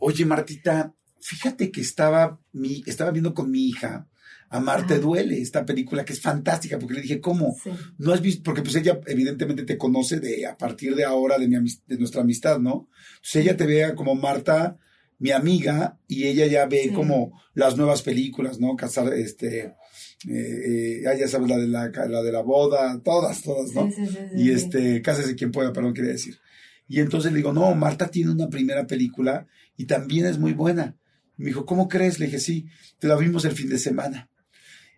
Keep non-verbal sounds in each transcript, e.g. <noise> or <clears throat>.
Oye, Martita, fíjate que estaba, mi, estaba viendo con mi hija Amarte Duele, esta película que es fantástica, porque le dije, ¿cómo? No has visto, porque pues ella evidentemente te conoce de a partir de ahora de, mi, de nuestra amistad, ¿no? Entonces ella te vea como Marta, mi amiga, y ella ya ve como las nuevas películas, ¿no? Casar, este, eh, eh, ya sabes, la de la, la de la boda, todas, todas, ¿no? y este, cásese quien pueda, perdón, quería decir. Y entonces le digo, no, Marta tiene una primera película y también es muy buena. me dijo, ¿cómo crees? Le dije, sí, te la vimos el fin de semana.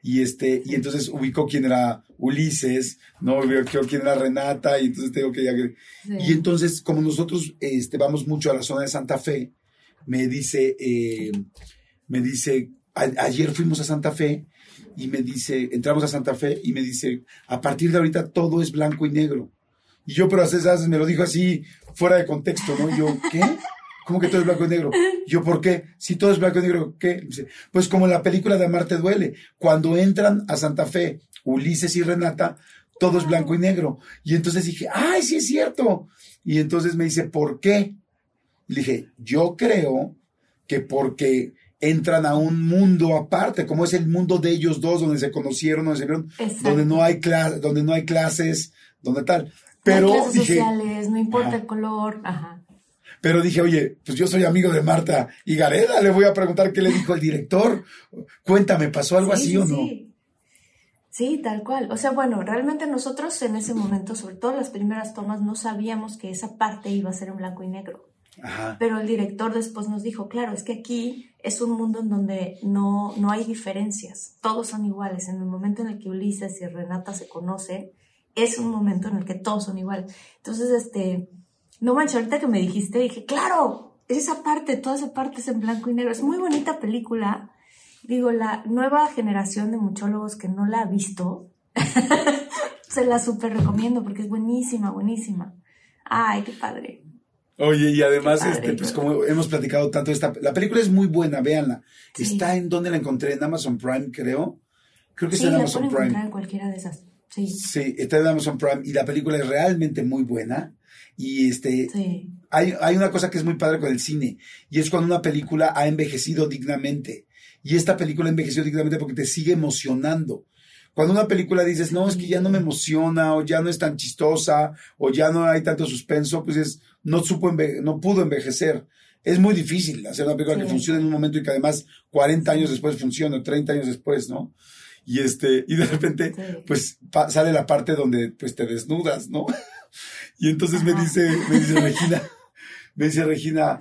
Y este, y entonces ubicó quién era Ulises, ¿no? Ubicó quién era Renata, y entonces tengo que ya Y entonces, como nosotros este, vamos mucho a la zona de Santa Fe, me dice, eh, me dice, ayer fuimos a Santa Fe y me dice, entramos a Santa Fe y me dice, a partir de ahorita todo es blanco y negro. Y yo, pero a veces me lo dijo así, fuera de contexto, ¿no? yo, ¿qué? ¿Cómo que todo es blanco y negro? Yo, ¿por qué? Si todo es blanco y negro, ¿qué? Pues como en la película de Amarte Duele. Cuando entran a Santa Fe, Ulises y Renata, todo es blanco y negro. Y entonces dije, ¡ay, sí es cierto! Y entonces me dice, ¿por qué? Le dije, yo creo que porque entran a un mundo aparte, como es el mundo de ellos dos, donde se conocieron, donde se vieron, donde no hay donde no hay clases, donde tal. Pero no hay sociales, no importa el color, ajá. Pero dije, oye, pues yo soy amigo de Marta y Gareda, le voy a preguntar qué le dijo el director. Cuéntame, ¿pasó algo así o no? Sí. sí, tal cual. O sea, bueno, realmente nosotros en ese momento, sobre todo las primeras tomas, no sabíamos que esa parte iba a ser en blanco y negro. Ajá. Pero el director después nos dijo, claro, es que aquí es un mundo en donde no, no hay diferencias, todos son iguales. En el momento en el que Ulises y Renata se conocen, es un momento en el que todos son iguales. Entonces, este, no manches, ahorita que me dijiste, dije, claro, esa parte, toda esa parte es en blanco y negro. Es muy bonita película. Digo, la nueva generación de muchólogos que no la ha visto, <laughs> se la súper recomiendo porque es buenísima, buenísima. Ay, qué padre. Oye, y además, este, pues como hemos platicado tanto, esta, la película es muy buena, véanla. Está en donde la encontré, en Amazon Prime, creo. Creo que está en Amazon Prime. en cualquiera de esas. Sí. sí, está en Amazon Prime y la película es realmente muy buena. Y este, hay, hay una cosa que es muy padre con el cine y es cuando una película ha envejecido dignamente. Y esta película ha envejecido dignamente porque te sigue emocionando. Cuando una película dices, no, es que ya no me emociona, o ya no es tan chistosa, o ya no hay tanto suspenso, pues es, no supo, no pudo envejecer. Es muy difícil hacer una película que funcione en un momento y que además 40 años después funcione, o 30 años después, ¿no? y este, y de repente, pues sale la parte donde pues te desnudas, ¿no? <laughs> y entonces me dice, me dice Regina, me dice Regina,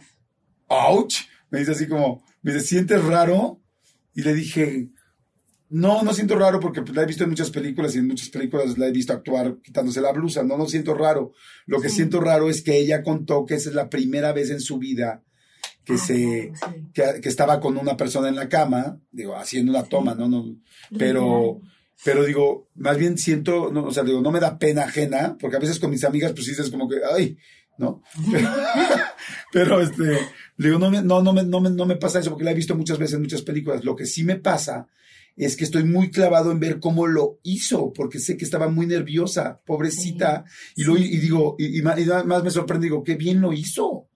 ouch, me dice así como, me dice, ¿sientes raro? Y le dije, no, no siento raro porque pues, la he visto en muchas películas y en muchas películas la he visto actuar quitándose la blusa. No, no siento raro. Lo que siento raro es que ella contó que esa es la primera vez en su vida que se que, estaba con una persona en la cama, digo, haciendo una toma, ¿no? no pero pero digo, más bien siento, no, o sea, digo, no me da pena ajena, porque a veces con mis amigas pues dices como que, ay, ¿no? <laughs> pero este, digo, no me, no, no me, no me, no me pasa eso porque la he visto muchas veces en muchas películas. Lo que sí me pasa es que estoy muy clavado en ver cómo lo hizo, porque sé que estaba muy nerviosa, pobrecita, y, lo, y digo, y, y, más me sorprende, digo, qué bien lo hizo.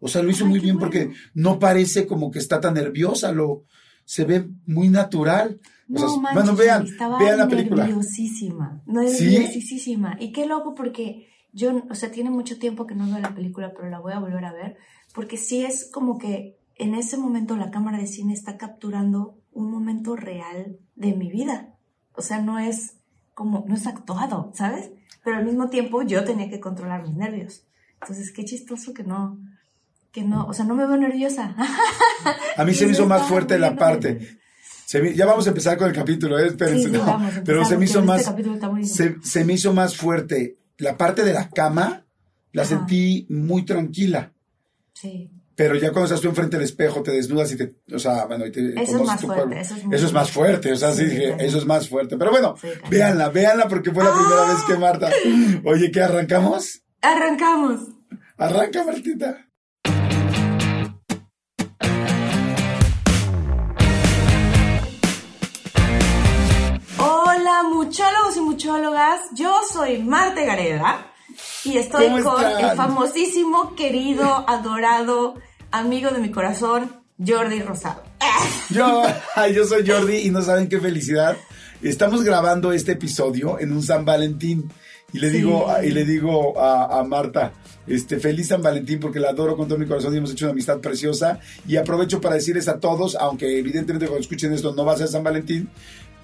O sea, lo hizo muy bien porque no parece como que está tan nerviosa, lo se ve muy natural. No, bueno, vean, vean la película. Nerviosísima, nerviosísima. Y qué loco porque yo, o sea, tiene mucho tiempo que no veo la película, pero la voy a volver a ver, porque sí es como que en ese momento la cámara de cine está capturando un momento real de mi vida. O sea, no es como, no es actuado, ¿sabes? Pero al mismo tiempo yo tenía que controlar mis nervios. Entonces, qué chistoso que no, que no, o sea, no me veo nerviosa. A mí se me <laughs> hizo más fuerte la parte. Ya vamos a empezar con el capítulo, ¿eh? espérense. pero se me hizo este más, se, me hizo más fuerte la parte de la cama, la sentí muy tranquila. Sí. Pero ya cuando estás tú enfrente del espejo, te desnudas y te, o sea, bueno, y te eso es más fuerte, eso es, eso es más fuerte, o sea, sí, dije, eso es más fuerte. Pero bueno, véanla, véanla porque fue la primera vez que Marta. <laughs> Oye, ¿qué arrancamos? Arrancamos. Arranca, Martita. Muchólogas, yo soy Marte Gareda y estoy con el famosísimo, querido, adorado, amigo de mi corazón, Jordi Rosado. Yo, yo soy Jordi y no saben qué felicidad. Estamos grabando este episodio en un San Valentín y le digo, y le digo a, a, Marta, este, feliz San Valentín porque la adoro con todo mi corazón y hemos hecho una amistad preciosa. Y aprovecho para decirles a todos, aunque evidentemente cuando escuchen esto no va a ser San Valentín,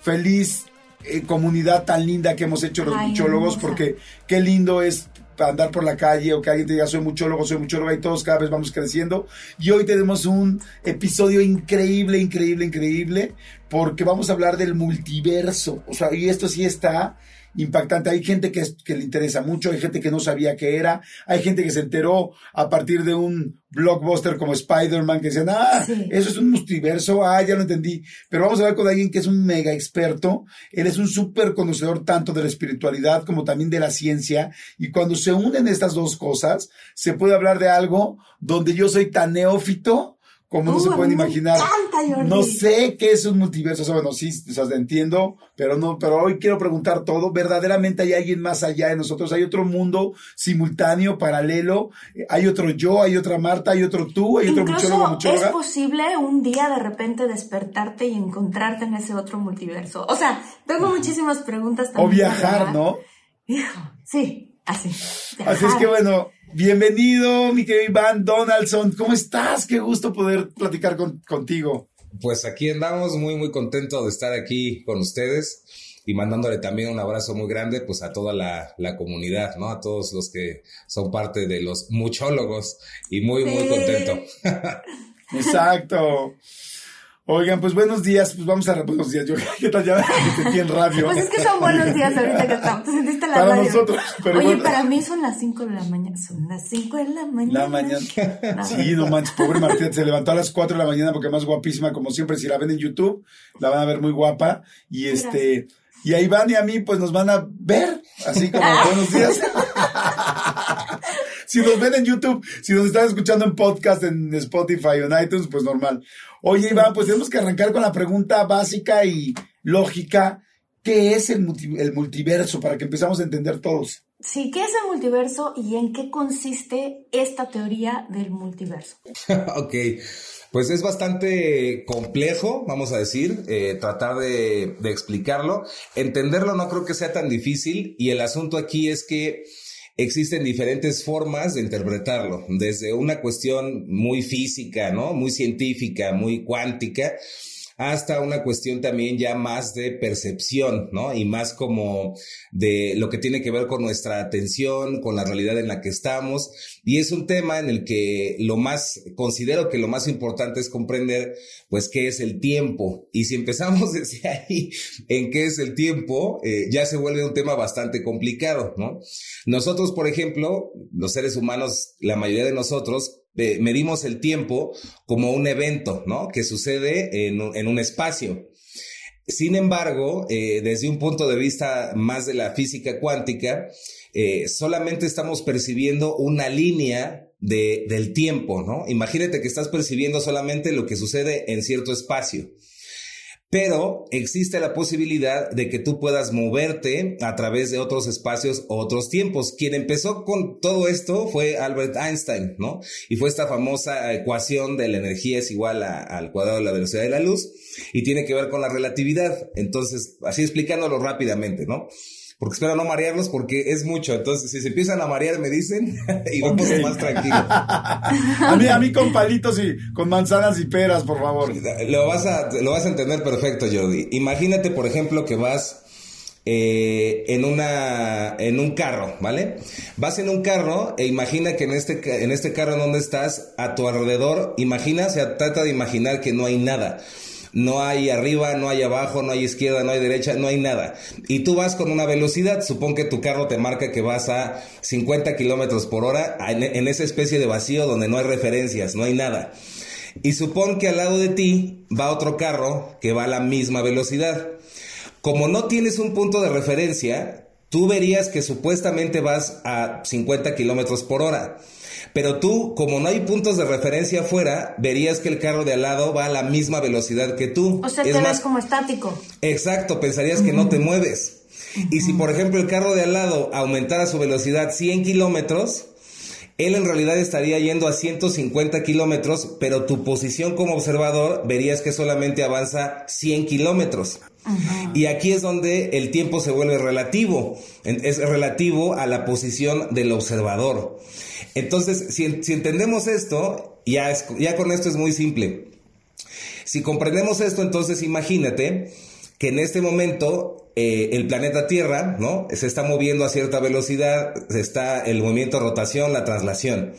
feliz eh, comunidad tan linda que hemos hecho los muchólogos, porque qué lindo es andar por la calle o que alguien te diga soy muchólogo, soy muchóloga y todos cada vez vamos creciendo. Y hoy tenemos un episodio increíble, increíble, increíble, porque vamos a hablar del multiverso. O sea, y esto sí está impactante. Hay gente que, que le interesa mucho, hay gente que no sabía qué era, hay gente que se enteró a partir de un blockbuster como Spider-Man que decían, ah, eso es un multiverso, ah, ya lo entendí. Pero vamos a ver con alguien que es un mega experto. Él es un súper conocedor tanto de la espiritualidad como también de la ciencia. Y cuando se unen estas dos cosas, se puede hablar de algo donde yo soy tan neófito como no se pueden imaginar. no sé qué es un multiverso, o sea, bueno, sí, o sea, entiendo, pero no, pero hoy quiero preguntar todo. ¿Verdaderamente hay alguien más allá de nosotros? ¿Hay otro mundo simultáneo, paralelo? ¿Hay otro yo, hay otra Marta, hay otro tú, hay otro muchólogo, ¿Es posible un día de repente despertarte y encontrarte en ese otro multiverso? O sea, tengo muchísimas preguntas también. O viajar, ¿no? Sí, así. Así es que bueno, Bienvenido, mi querido Iván Donaldson. ¿Cómo estás? Qué gusto poder platicar contigo. Pues aquí andamos, muy, muy contento de estar aquí con ustedes y mandándole también un abrazo muy grande pues a toda la, comunidad, ¿no? A todos los que son parte de los muchólogos y muy, muy contento. Exacto. Oigan, pues buenos días, pues vamos a buenos días. Yo, <laughs> ¿qué tal ya te en radio? Pues es que son buenos días ahorita que estamos. Te sentiste la para nosotros, pero Oye, para mí son las 5 de la mañana. Son las 5 de la mañana. La mañana. Sí, no manches, pobre Martina se levantó a las 4 de la mañana porque más guapísima, como siempre, si la ven en YouTube, la van a ver muy guapa. Y este, y a Iván y a mí, pues nos van a ver, así como buenos días. <laughs> si nos ven en YouTube, si nos están escuchando en podcast, en Spotify o en iTunes, pues normal. Oye, Iván, pues tenemos que arrancar con la pregunta básica y lógica. ¿Qué es el, el multiverso para que empezamos a entender todos? Sí, ¿qué es el multiverso y en qué consiste esta teoría del multiverso? <laughs> ok, pues es bastante complejo, vamos a decir, eh, tratar de, de explicarlo. Entenderlo no creo que sea tan difícil y el asunto aquí es que existen diferentes formas de interpretarlo, desde una cuestión muy física, ¿no? Muy científica, muy cuántica, hasta una cuestión también ya más de percepción, ¿no? Y más como de lo que tiene que ver con nuestra atención, con la realidad en la que estamos. Y es un tema en el que lo más, considero que lo más importante es comprender, pues, qué es el tiempo. Y si empezamos <laughs> desde ahí en qué es el tiempo, eh, ya se vuelve un tema bastante complicado, ¿no? Nosotros, por ejemplo, los seres humanos, la mayoría de nosotros, medimos el tiempo como un evento, ¿no? Que sucede en, un espacio. Sin embargo, eh, desde un punto de vista más de la física cuántica, eh, solamente estamos percibiendo una línea de, del tiempo, ¿no? Imagínate que estás percibiendo solamente lo que sucede en cierto espacio pero existe la posibilidad de que tú puedas moverte a través de otros espacios otros tiempos. Quien empezó con todo esto fue Albert Einstein, ¿no? Y fue esta famosa ecuación de la energía es igual al cuadrado de la velocidad de la luz y tiene que ver con la relatividad. Entonces, así explicándolo rápidamente, ¿no? Porque espero no marearlos porque es mucho. Entonces, si se empiezan a marear, me dicen <laughs> y vamos más tranquilos. <laughs> a, mí, a mí con palitos y con manzanas y peras, por favor. Lo vas a, lo vas a entender perfecto, Jordi. Imagínate, por ejemplo, que vas eh, en, una, en un carro, ¿vale? Vas en un carro e imagina que en este, en este carro en donde estás, a tu alrededor, imagina, o sea, trata de imaginar que no hay nada. No hay arriba, no hay abajo, no hay izquierda, no hay derecha, no hay nada. Y tú vas con una velocidad, supón que tu carro te marca que vas a 50 kilómetros por hora en, esa especie de vacío donde no hay referencias, no hay nada. Y supón que al lado de ti va otro carro que va a la misma velocidad. Como no tienes un punto de referencia, tú verías que supuestamente vas a 50 kilómetros por hora. Pero tú, como no hay puntos de referencia afuera, verías que el carro de al lado va a la misma velocidad que tú. O sea, te ves como estático. Exacto, pensarías que no te mueves. Y si, por ejemplo, el carro de al lado aumentara su velocidad 100 kilómetros, él en realidad estaría yendo a 150 kilómetros, pero tu posición como observador verías que solamente avanza 100 kilómetros. Y aquí es donde el tiempo se vuelve relativo, es relativo a la posición del observador. Entonces, si, entendemos esto, ya, ya con esto es muy simple. Si comprendemos esto, entonces imagínate que en este momento eh, el planeta Tierra, ¿no? Se está moviendo a cierta velocidad, está el movimiento rotación, la traslación.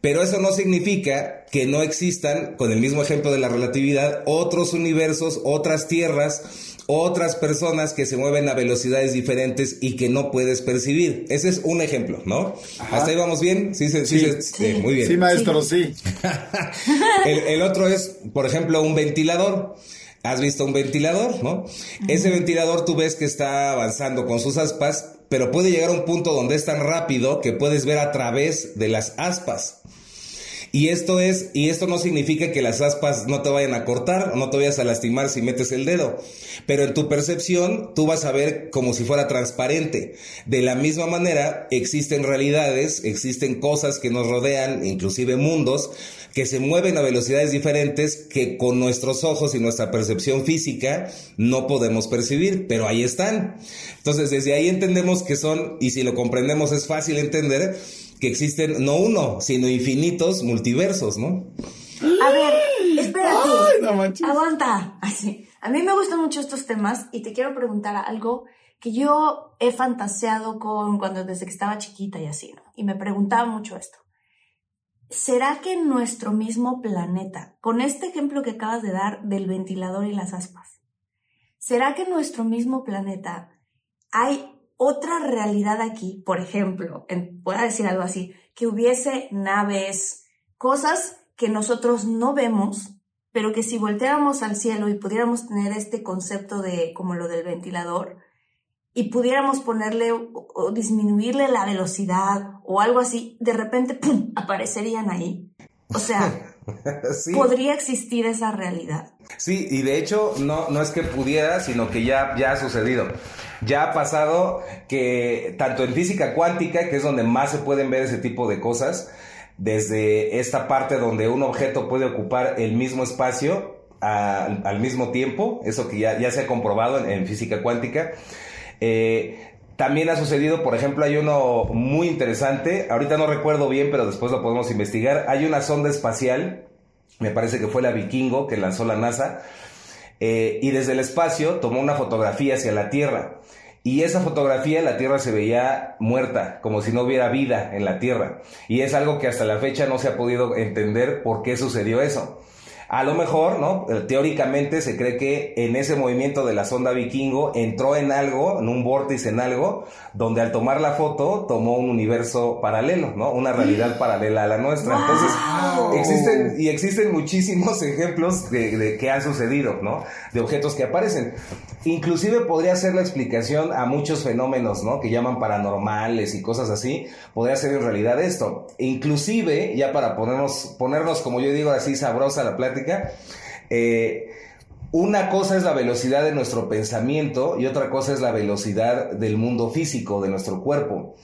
Pero eso no significa que no existan, con el mismo ejemplo de la relatividad, otros universos, otras tierras, otras personas que se mueven a velocidades diferentes y que no puedes percibir. Ese es un ejemplo, ¿no? ¿Hasta ahí vamos bien? Sí, sí, sí, muy bien. Sí, maestro, sí. <laughs> el otro es, por ejemplo, un ventilador has visto un ventilador, ¿no? Ese ventilador tú ves que está avanzando con sus aspas, pero puede llegar a un punto donde es tan rápido que puedes ver a través de las aspas. Y esto es, y esto no significa que las aspas no te vayan a cortar, no te vayas a lastimar si metes el dedo. Pero en tu percepción, tú vas a ver como si fuera transparente. De la misma manera, existen realidades, existen cosas que nos rodean, inclusive mundos, que se mueven a velocidades diferentes que con nuestros ojos y nuestra percepción física no podemos percibir, pero ahí están. Entonces, desde ahí entendemos que son, y si lo comprendemos es fácil entender, que existen no uno, sino infinitos multiversos, ¿no? A ver, espérate. Aguanta. Así. A mí me gustan mucho estos temas y te quiero preguntar algo que yo he fantaseado con cuando desde que estaba chiquita y así, ¿no? Y me preguntaba mucho esto. ¿Será que en nuestro mismo planeta, con este ejemplo que acabas de dar del ventilador y las aspas, ¿será que en nuestro mismo planeta hay otra realidad aquí, por ejemplo, voy a decir algo así, que hubiese naves, cosas que nosotros no vemos, pero que si volteáramos al cielo y pudiéramos tener este concepto de como lo del ventilador y pudiéramos ponerle o, disminuirle la velocidad o algo así, de repente ¡pum! aparecerían ahí. O sea, <laughs> podría existir esa realidad. Sí, y de hecho no, no es que pudiera, sino que ya, ya ha sucedido. Ya ha pasado que tanto en física cuántica, que es donde más se pueden ver ese tipo de cosas, desde esta parte donde un objeto puede ocupar el mismo espacio al mismo tiempo, eso que ya, ya se ha comprobado en, física cuántica. Eh, también ha sucedido, por ejemplo, hay uno muy interesante, ahorita no recuerdo bien, pero después lo podemos investigar. Hay una sonda espacial, me parece que fue la Vikingo que lanzó la NASA, eh, y desde el espacio tomó una fotografía hacia la Tierra. Y esa fotografía la Tierra se veía muerta, como si no hubiera vida en la Tierra. Y es algo que hasta la fecha no se ha podido entender por qué sucedió eso. A lo mejor, ¿no? Eh, teóricamente se cree que en ese movimiento de la sonda vikingo entró en algo, en un vórtice en algo, donde al tomar la foto tomó un universo paralelo, ¿no? Una realidad <gasps> paralela a la nuestra. Entonces, existen, y existen muchísimos <laughs> ejemplos de, de que han sucedido, ¿no? De objetos que aparecen. Inclusive podría ser la explicación a muchos fenómenos, ¿no? Que llaman paranormales y cosas así. Podría ser en realidad esto. Inclusive, ya para ponernos, ponernos, como yo digo así, sabrosa la plática, eh, una cosa es la velocidad de nuestro pensamiento y otra cosa es la velocidad del mundo físico, de nuestro cuerpo.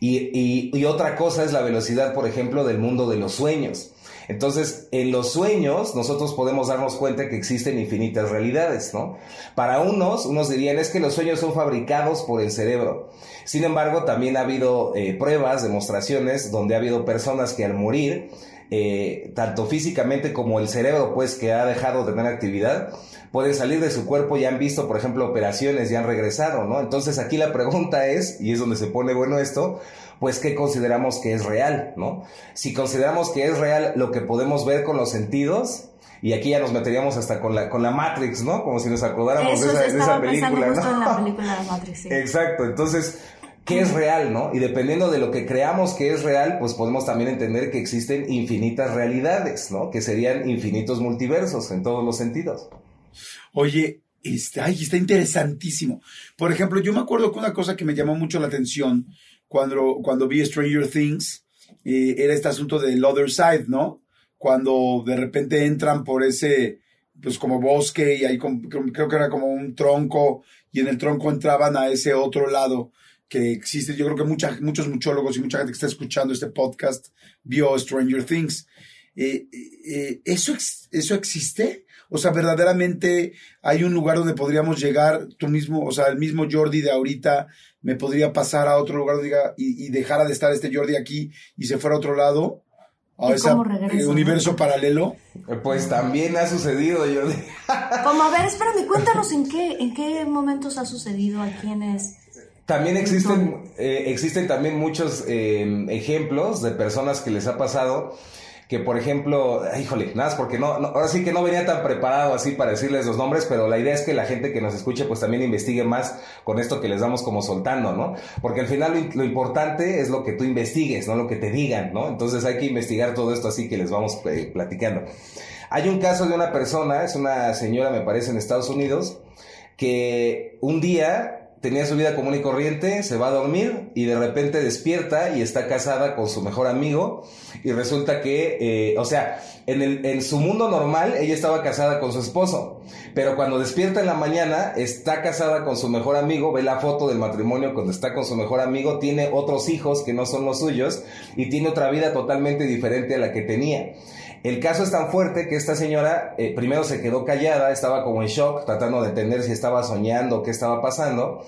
Y, otra cosa es la velocidad, por ejemplo, del mundo de los sueños. Entonces, en los sueños, nosotros podemos darnos cuenta que existen infinitas realidades, ¿no? Para unos, unos dirían es que los sueños son fabricados por el cerebro. Sin embargo, también ha habido eh, pruebas, demostraciones, donde ha habido personas que al morir, eh, tanto físicamente como el cerebro, pues que ha dejado de tener actividad, pueden salir de su cuerpo y han visto, por ejemplo, operaciones y han regresado, ¿no? Entonces aquí la pregunta <laughs> es, y es donde se pone bueno esto, pues qué consideramos que es real, ¿no? Si consideramos que es real lo que podemos ver con los sentidos, y aquí ya nos meteríamos hasta con la, con la Matrix, ¿no? Como si nos acordáramos de esa, de esa, película, ¿no? En la <laughs> película de Matrix, sí. Exacto, entonces, ¿qué es real, no? Y dependiendo de lo que creamos que es real, pues podemos también entender que existen infinitas realidades, ¿no? Que serían infinitos multiversos en todos los sentidos. Oye, este, ay, está interesantísimo. Por ejemplo, yo me acuerdo que una cosa que me llamó mucho la atención cuando, cuando vi Stranger Things, eh, era este asunto del Other Side, ¿no? Cuando de repente entran por ese, pues como bosque y ahí creo que era como un tronco y en el tronco entraban a ese otro lado que existe. Yo creo que mucha, muchos muchólogos y mucha gente que está escuchando este podcast vio Stranger Things. Eh, eh, ¿eso, ¿Eso existe? O sea, verdaderamente hay un lugar donde podríamos llegar, tú mismo, o sea, el mismo Jordi de ahorita me podría pasar a otro lugar diga, y, y dejara de estar este Jordi aquí y se fuera a otro lado, a ese universo paralelo. Pues también ha sucedido, Jordi. Como, a ver, espérame, cuéntanos en qué, en qué momentos ha sucedido, a quiénes... También existen, eh, existen también muchos eh, ejemplos de personas que les ha pasado que por ejemplo, híjole, nada, porque no, ahora sí que no venía tan preparado así para decirles los nombres, pero la idea es que la gente que nos escuche pues también investigue más con esto que les damos como soltando, ¿no? Porque al final lo, importante es lo que tú investigues, no lo que te digan, ¿no? Entonces hay que investigar todo esto así que les vamos eh, platicando. Hay un caso de una persona, es una señora, me parece, en Estados Unidos, que un día tenía su vida común y corriente, se va a dormir y de repente despierta y está casada con su mejor amigo y resulta que, eh, o sea, en, el, en su mundo normal ella estaba casada con su esposo, pero cuando despierta en la mañana está casada con su mejor amigo, ve la foto del matrimonio cuando está con su mejor amigo, tiene otros hijos que no son los suyos y tiene otra vida totalmente diferente a la que tenía. El caso es tan fuerte que esta señora eh, primero se quedó callada, estaba como en shock, tratando de entender si estaba soñando, qué estaba pasando.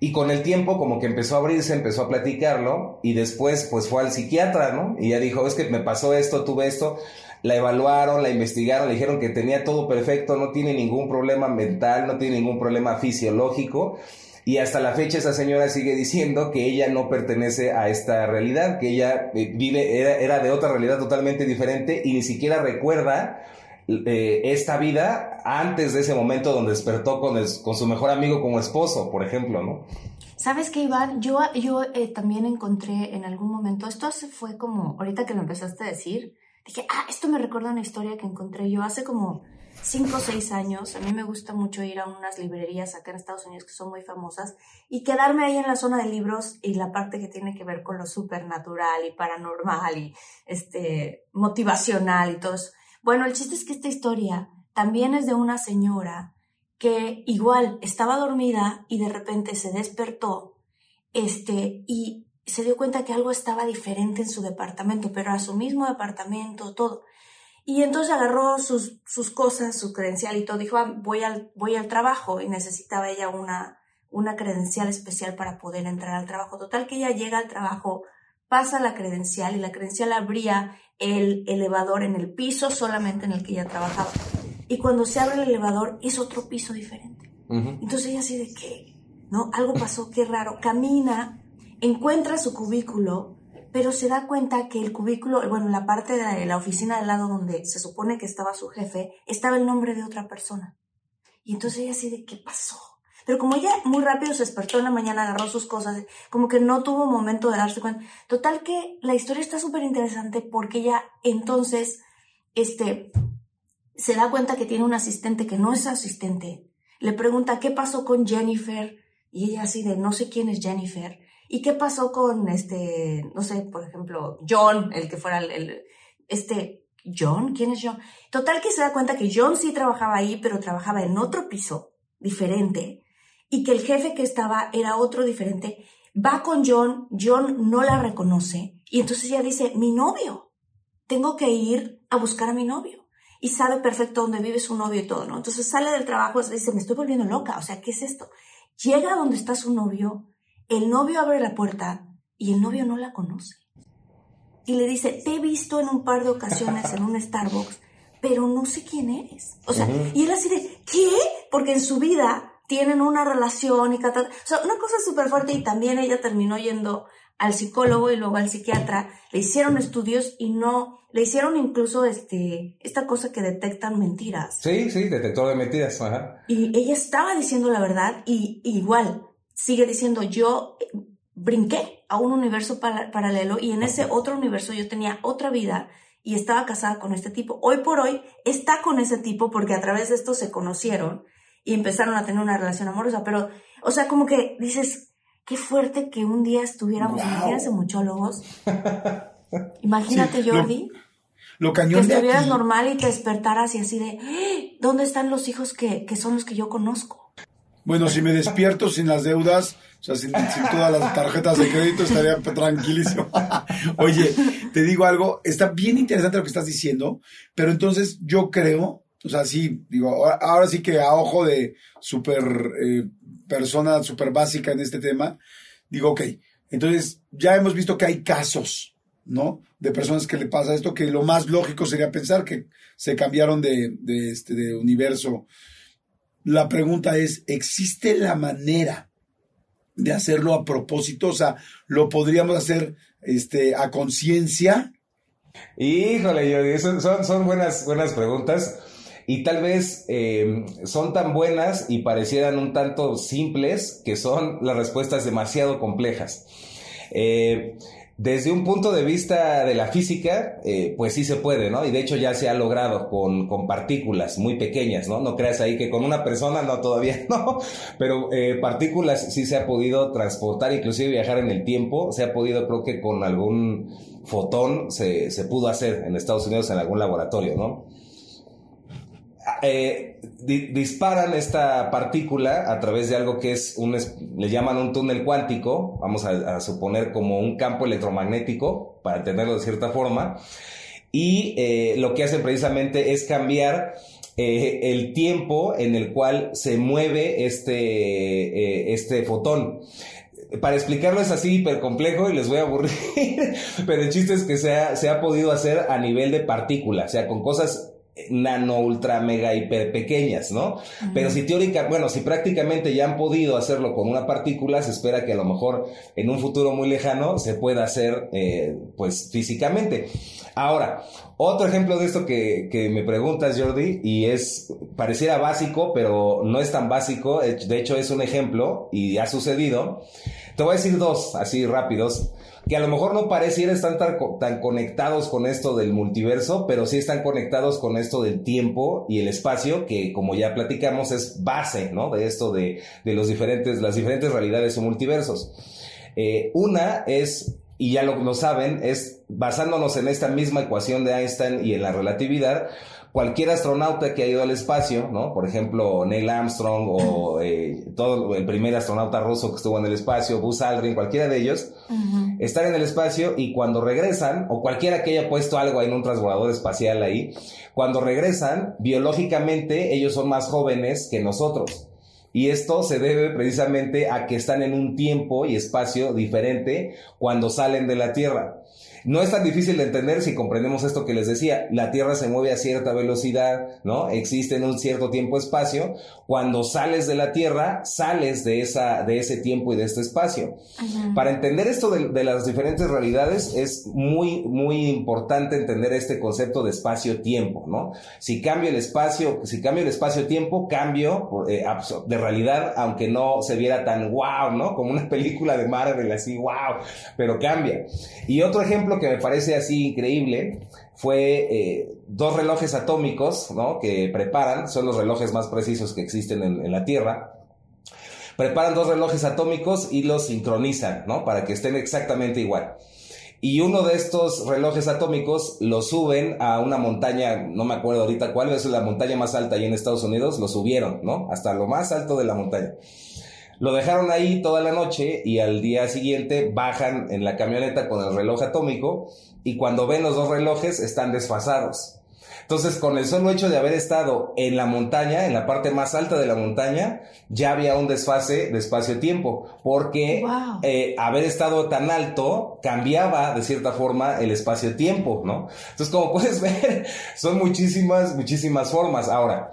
Y con el tiempo como que empezó a abrirse, empezó a platicarlo y después pues fue al psiquiatra, ¿no? Y ya dijo, es que me pasó esto, tuve esto. La evaluaron, la investigaron, le dijeron que tenía todo perfecto, no tiene ningún problema mental, no tiene ningún problema fisiológico. Y hasta la fecha esa señora sigue diciendo que ella no pertenece a esta realidad, que ella eh, vive, era, de otra realidad totalmente diferente y ni siquiera recuerda eh, esta vida antes de ese momento donde despertó con, con su mejor amigo como esposo, por ejemplo, ¿no? ¿Sabes qué, Iván? Yo, yo eh, también encontré en algún momento, esto fue como, ahorita que lo empezaste a decir, dije, ah, esto me recuerda una historia que encontré yo hace como cinco o seis años, a mí me gusta mucho ir a unas librerías acá en Estados Unidos que son muy famosas y quedarme ahí en la zona de libros y la parte que tiene que ver con lo supernatural y paranormal y este, motivacional y todo eso. Bueno, el chiste es que esta historia también es de una señora que igual estaba dormida y de repente se despertó este, y se dio cuenta que algo estaba diferente en su departamento, pero a su mismo departamento, todo. Y entonces agarró sus, sus cosas, su credencial y todo. Dijo, ah, voy, al, voy al trabajo y necesitaba ella una, una credencial especial para poder entrar al trabajo. Total que ella llega al trabajo, pasa la credencial y la credencial abría el elevador en el piso solamente en el que ella trabajaba. Y cuando se abre el elevador es otro piso diferente. Entonces ella así de qué, ¿no? Algo pasó, qué raro. Camina, encuentra su cubículo pero se da cuenta que el cubículo, bueno, la parte de la oficina del lado donde se supone que estaba su jefe, estaba el nombre de otra persona. Y entonces ella así de, ¿qué pasó? Pero como ella muy rápido se despertó en la mañana, agarró sus cosas, como que no tuvo momento de darse cuenta. Total que la historia está súper interesante porque ella entonces, este, se da cuenta que tiene un asistente que no es asistente. Le pregunta, ¿qué pasó con Jennifer? Y ella así de, no sé quién es Jennifer. ¿Y qué pasó con este, no sé, por ejemplo, John, el que fuera el, este, John, ¿quién es John? Total que se da cuenta que John sí trabajaba ahí, pero trabajaba en otro piso diferente y que el jefe que estaba era otro diferente. Va con John, John no la reconoce y entonces ella dice, mi novio, tengo que ir a buscar a mi novio. Y sabe perfecto dónde vive su novio y todo, ¿no? Entonces sale del trabajo y dice, me estoy volviendo loca, o sea, ¿qué es esto? Llega donde está su novio, el novio abre la puerta y el novio no la conoce. Y le dice, te he visto en un par de ocasiones en un Starbucks, pero no sé quién eres. O sea, y él así de, ¿qué? Porque en su vida tienen una relación y tal. O sea, una cosa súper fuerte y también ella terminó yendo al psicólogo y luego al psiquiatra, le hicieron estudios y no, le hicieron incluso este, esta cosa que detectan mentiras. Sí, sí, detector de mentiras, Y ella estaba diciendo la verdad y, igual sigue diciendo yo brinqué a un universo paralelo y en ese otro universo yo tenía otra vida y estaba casada con este tipo. Hoy por hoy está con ese tipo porque a través de esto se conocieron y empezaron a tener una relación amorosa, pero, o sea, como que dices, qué fuerte que un día estuviéramos, wow. <laughs> imagínate muchólogos. Imagínate, Jordi. Lo, cañón que estuvieras normal y te despertaras y así de, ¡Ah! ¿dónde están los hijos que, que, son los que yo conozco? Bueno, si me despierto sin las deudas, o sea, sin, todas las tarjetas de crédito, estaría tranquilísimo. <laughs> Oye, te digo algo, está bien interesante lo que estás diciendo, pero entonces yo creo, o sea, sí, digo, ahora, sí que a ojo de súper eh, persona súper básica en este tema, digo, ok, entonces ya hemos visto que hay casos, ¿no? De personas que le pasa esto, que lo más lógico sería pensar que se cambiaron de, de, este, de universo. La pregunta es, ¿existe la manera de hacerlo a propósito? O sea, ¿lo podríamos hacer este, a conciencia? Híjole, son, buenas, buenas preguntas y tal vez eh, son tan buenas y parecieran un tanto simples que son las respuestas demasiado complejas. Eh, desde un punto de vista de la física, eh, pues sí se puede, ¿no? Y de hecho ya se ha logrado con, con, partículas muy pequeñas, ¿no? No creas ahí que con una persona, no, todavía <laughs> no, pero partículas sí se ha podido transportar, inclusive viajar en el tiempo, se ha podido, creo que con algún fotón se, se pudo hacer en Estados Unidos en algún laboratorio, ¿no? Eh, disparan esta partícula a través de algo que es un, le llaman un túnel cuántico, vamos a, suponer como un campo electromagnético, para tenerlo de cierta forma, y eh, lo que hacen precisamente es cambiar eh, el tiempo en el cual se mueve este, este fotón. Para explicarlo es así hiper complejo y les voy a aburrir, <laughs> pero el chiste es que se ha, se ha podido hacer a nivel de partícula, o sea, con cosas nano, ultra, mega, hiper pequeñas, ¿no? Pero si teórica, bueno, si prácticamente ya han podido hacerlo con una partícula, se espera que a lo mejor en un futuro muy lejano se pueda hacer, eh, pues, físicamente. Ahora, otro ejemplo de esto que, que, me preguntas, Jordi, y es, pareciera básico, pero no es tan básico, de hecho es un ejemplo y ha sucedido. Te voy a decir dos, así rápidos que a lo mejor no pareciera estar tan, tan, conectados con esto del multiverso, pero sí están conectados con esto del tiempo y el espacio, que como ya platicamos es base, ¿no? De esto de, de los diferentes, las diferentes realidades o multiversos. Eh, una es, y ya lo, lo saben, es basándonos en esta misma ecuación de Einstein y en la relatividad, cualquier astronauta que ha ido al espacio, ¿no? Por ejemplo, Neil Armstrong o eh, todo el primer astronauta ruso que estuvo en el espacio, Buzz Aldrin, cualquiera de ellos, están en el espacio y cuando regresan, o cualquiera que haya puesto algo ahí en un transbordador espacial ahí, cuando regresan, biológicamente ellos son más jóvenes que nosotros. Y esto se debe precisamente a que están en un tiempo y espacio diferente cuando salen de la Tierra. No es tan difícil de entender si comprendemos esto que les decía. La Tierra se mueve a cierta velocidad, ¿no? Existe en un cierto tiempo-espacio. Cuando sales de la Tierra, sales de, esa, de ese tiempo y de este espacio. Para entender esto de, las diferentes realidades, es muy, muy importante entender este concepto de espacio-tiempo, ¿no? Si cambio el espacio, si cambio el espacio-tiempo, cambio eh, de realidad, aunque no se viera tan wow, ¿no? Como una <laughs> película de Marvel, así wow, pero cambia. Y otro ejemplo que me parece así increíble fue eh, dos relojes atómicos, ¿no? Que preparan, son los relojes más precisos que existen en, la Tierra. Preparan dos relojes atómicos y los sincronizan, ¿no? Para que estén exactamente igual. Y uno de estos relojes atómicos lo suben a una montaña, no me acuerdo ahorita cuál, es la montaña más alta ahí en Estados Unidos, lo subieron, ¿no? Hasta lo más alto de la montaña. Lo dejaron ahí toda la noche y al día siguiente bajan en la camioneta con el reloj atómico y cuando ven los dos relojes están desfasados. Entonces, con el solo hecho de haber estado en la montaña, en la parte más alta de la montaña, ya había un desfase de espacio-tiempo, porque eh, haber estado tan alto cambiaba de cierta forma el espacio-tiempo, ¿no? Entonces, como puedes <laughs> ver, son muchísimas, muchísimas formas. Ahora,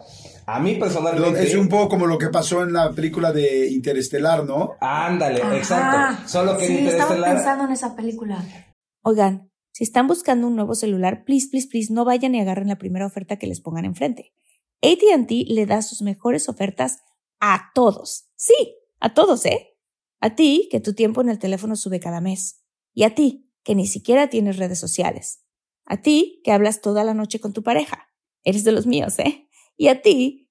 a mí personalmente. Es un poco como lo que pasó en la película de Interestelar, ¿no? Ándale, exacto. Solo que sí, Interestelar. Estaba pensando en esa película. Oigan, si están buscando un nuevo celular, please, please, please, no vayan y agarren la primera oferta que les pongan enfrente. ATT le da sus mejores ofertas a todos. Sí, a todos, ¿eh? A ti, que tu tiempo en el teléfono sube cada mes. Y a ti, que ni siquiera tienes redes sociales. A ti, que hablas toda la noche con tu pareja. Eres de los míos, ¿eh? Y a ti,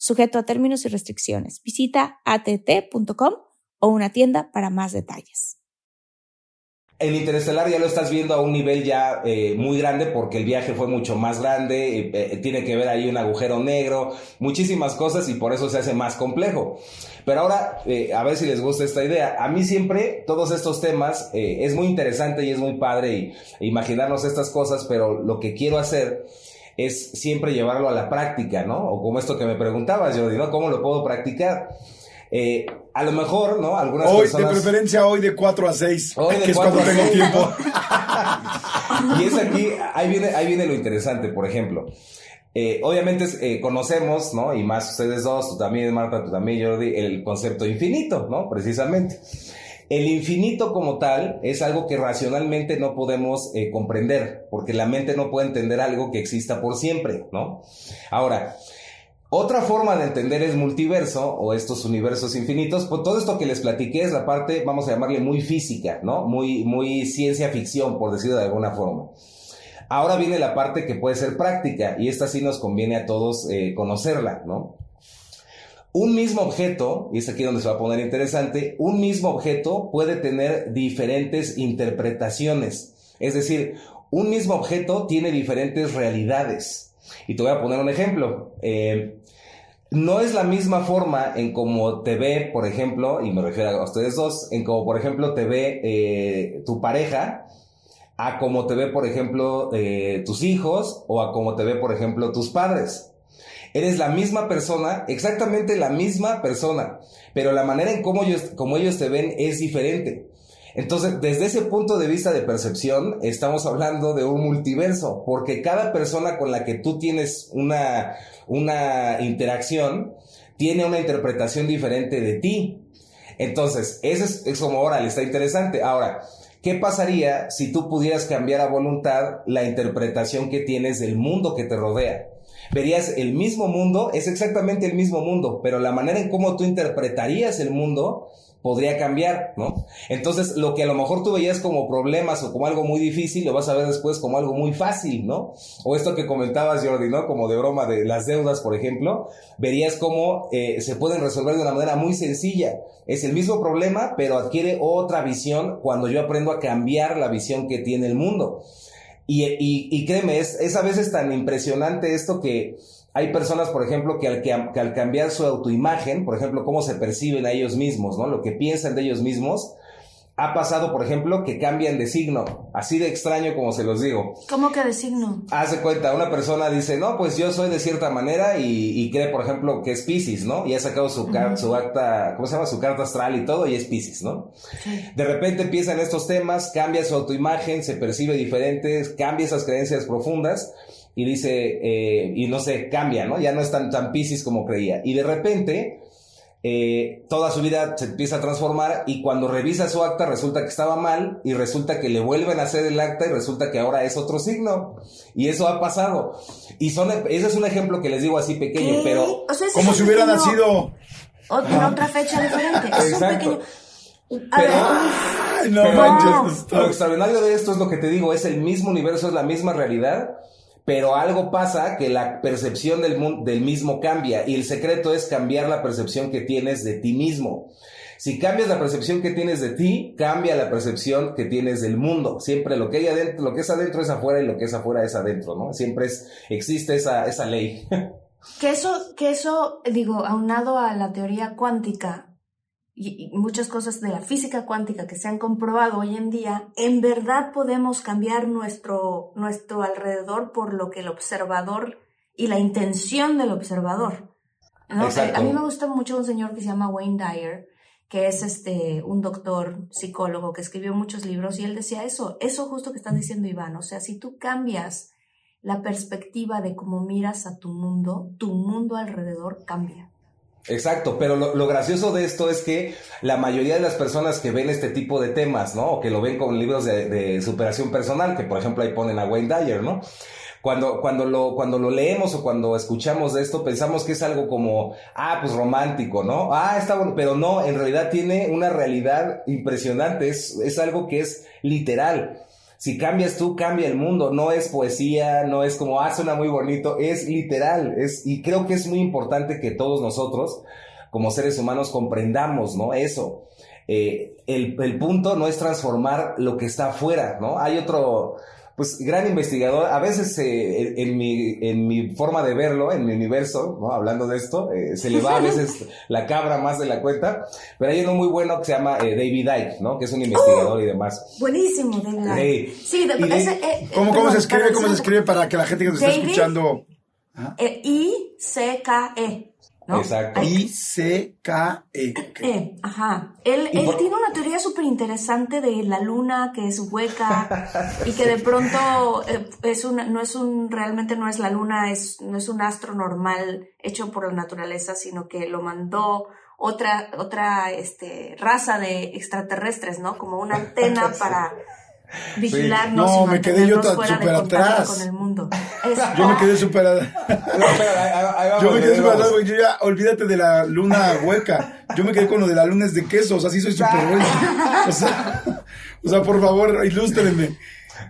sujeto a términos y restricciones. Visita att.com o una tienda para más detalles. En Interestelar ya lo estás viendo a un nivel ya eh, muy grande porque el viaje fue mucho más grande, eh, eh, tiene que ver ahí un agujero negro, muchísimas cosas y por eso se hace más complejo. Pero ahora, a ver si les gusta esta idea. A mí siempre todos estos temas es muy interesante y es muy padre y, imaginarnos estas cosas, pero lo que quiero hacer es siempre llevarlo a la práctica, ¿no? O como esto que me preguntabas, Jordi, ¿no? ¿Cómo lo puedo practicar? Eh, a lo mejor, ¿no? Algunas hoy, De preferencia hoy de 4 a 6, que es cuando tengo tiempo. <laughs> y es aquí, ahí viene, ahí viene lo interesante, por ejemplo. Eh, obviamente eh, conocemos, ¿no? Y más ustedes dos, tú también, Marta, tú también, Jordi, el concepto infinito, ¿no? Precisamente. El infinito como tal es algo que racionalmente no podemos comprender, porque la mente no puede entender algo que exista por siempre, ¿no? Ahora, otra forma de entender es multiverso o estos universos infinitos. Pues todo esto que les platiqué es la parte, vamos a llamarle muy física, ¿no? Muy, muy ciencia ficción, por decirlo de alguna forma. Ahora viene la parte que puede ser práctica y esta sí nos conviene a todos eh, conocerla, ¿no? Un mismo objeto, y es aquí donde se va a poner interesante, un mismo objeto puede tener diferentes interpretaciones. Es decir, un mismo objeto tiene diferentes realidades. Y te voy a poner un ejemplo. Eh, no es la misma forma en cómo te ve, por ejemplo, y me refiero a ustedes dos, en cómo, por ejemplo, te ve eh, tu pareja, a cómo te ve, por ejemplo, eh, tus hijos o a cómo te ve, por ejemplo, tus padres. Eres la misma persona, exactamente la misma persona, pero la manera en cómo ellos, cómo ellos te ven es diferente. Entonces, desde ese punto de vista de percepción, estamos hablando de un multiverso, porque cada persona con la que tú tienes una, una interacción tiene una interpretación diferente de ti. Entonces, eso es, es como ahora, le está interesante. Ahora, ¿qué pasaría si tú pudieras cambiar a voluntad la interpretación que tienes del mundo que te rodea? Verías el mismo mundo, es exactamente el mismo mundo, pero la manera en cómo tú interpretarías el mundo podría cambiar, ¿no? Entonces, lo que a lo mejor tú veías como problemas o como algo muy difícil, lo vas a ver después como algo muy fácil, ¿no? O esto que comentabas, Jordi, ¿no? Como de broma de las deudas, por ejemplo, verías cómo eh, se pueden resolver de una manera muy sencilla. Es el mismo problema, pero adquiere otra visión cuando yo aprendo a cambiar la visión que tiene el mundo. Y, y, y créeme, es, es a veces tan impresionante esto que hay personas, por ejemplo, que al, que, al, cambiar su autoimagen, por ejemplo, cómo se perciben a ellos mismos, ¿no? Lo que piensan de ellos mismos, ha pasado, por ejemplo, que cambian de signo, así de extraño como se los digo. ¿Cómo que de signo? Hace cuenta, una persona dice, no, pues yo soy de cierta manera y, cree, por ejemplo, que es Pisces, ¿no? Y ha sacado su, su acta, ¿cómo se llama? Su carta astral y todo y es Pisces, ¿no? De repente empiezan estos temas, cambia su autoimagen, se percibe diferente, cambia esas creencias profundas y dice, eh, y no sé, cambia, ¿no? Ya no es tan, tan piscis como creía. Y de repente, eh, toda su vida se empieza a transformar y cuando revisa su acta resulta que estaba mal y resulta que le vuelven a hacer el acta y resulta que ahora es otro signo. Y eso ha pasado. Y son, ese es un ejemplo que les digo así pequeño, pero... como si hubiera nacido... en otra fecha diferente. Exacto. no, lo extraordinario de esto es lo que te digo, es el mismo universo, es la misma realidad, pero algo pasa que la percepción del, del mismo cambia y el secreto es cambiar la percepción que tienes de ti mismo. Si cambias la percepción que tienes de ti, cambia la percepción que tienes del mundo. Siempre lo que hay adentro, lo que es adentro es afuera y lo que es afuera es adentro, ¿no? Siempre existe esa, esa ley. Que eso, que eso, digo, aunado a la teoría cuántica y, muchas cosas de la física cuántica que se han comprobado hoy en día, en verdad podemos cambiar nuestro, nuestro alrededor por lo que el observador y la intención del observador. ¿no? A mí me gusta mucho un señor que se llama Wayne Dyer, que es este, un doctor psicólogo que escribió muchos libros y él decía eso, eso justo que estás diciendo Iván, o sea, si tú cambias la perspectiva de cómo miras a tu mundo, tu mundo alrededor cambia. Exacto, pero lo, gracioso de esto es que la mayoría de las personas que ven este tipo de temas, ¿no? O que lo ven con libros de, superación personal, que por ejemplo ahí ponen a Wayne Dyer, ¿no? Cuando, cuando, lo, cuando lo leemos o cuando escuchamos de esto, pensamos que es algo como, ah, pues romántico, ¿no? Ah, está bueno, pero no, en realidad tiene una realidad impresionante, es, es algo que es literal si cambias tú, cambia el mundo. No es poesía, no es como, ah, suena muy bonito, es literal. Es, y creo que es muy importante que todos nosotros, como seres humanos, comprendamos, ¿no? Eso. Eh, el, el punto no es transformar lo que está afuera, ¿no? Hay otro, pues gran investigador. A veces eh, en, mi, en mi forma de verlo, en mi universo, ¿no? hablando de esto, eh, se le va a veces <laughs> la cabra más de la cuenta, pero hay uno muy bueno que se llama eh, David Icke, ¿no? que es un investigador y demás. Buenísimo, David Icke. Sí, ¿Cómo, ¿Cómo, se escribe, ¿Cómo se escribe para que la gente que nos está escuchando... I-C-K-E. Exacto. I-C-K-E. E, ajá. Él, él tiene una teoría súper interesante de la luna que es hueca <laughs> y que de pronto eh, es una, no es un, realmente no es la luna, es, no es un astro normal hecho por la naturaleza, sino que lo mandó otra, otra este, raza de extraterrestres, ¿no? Como una <laughs> antena para vigilarnos. No, me quedé yo súper atrás. Con el mundo. <laughs> Yo me quedé súper atrás. yo me quedé súper atrás, yo ya, olvídate de la luna hueca. Yo me quedé con lo de la luna es de quesos, así soy súper bueno. O sea, o sea, por favor, ilústrenme.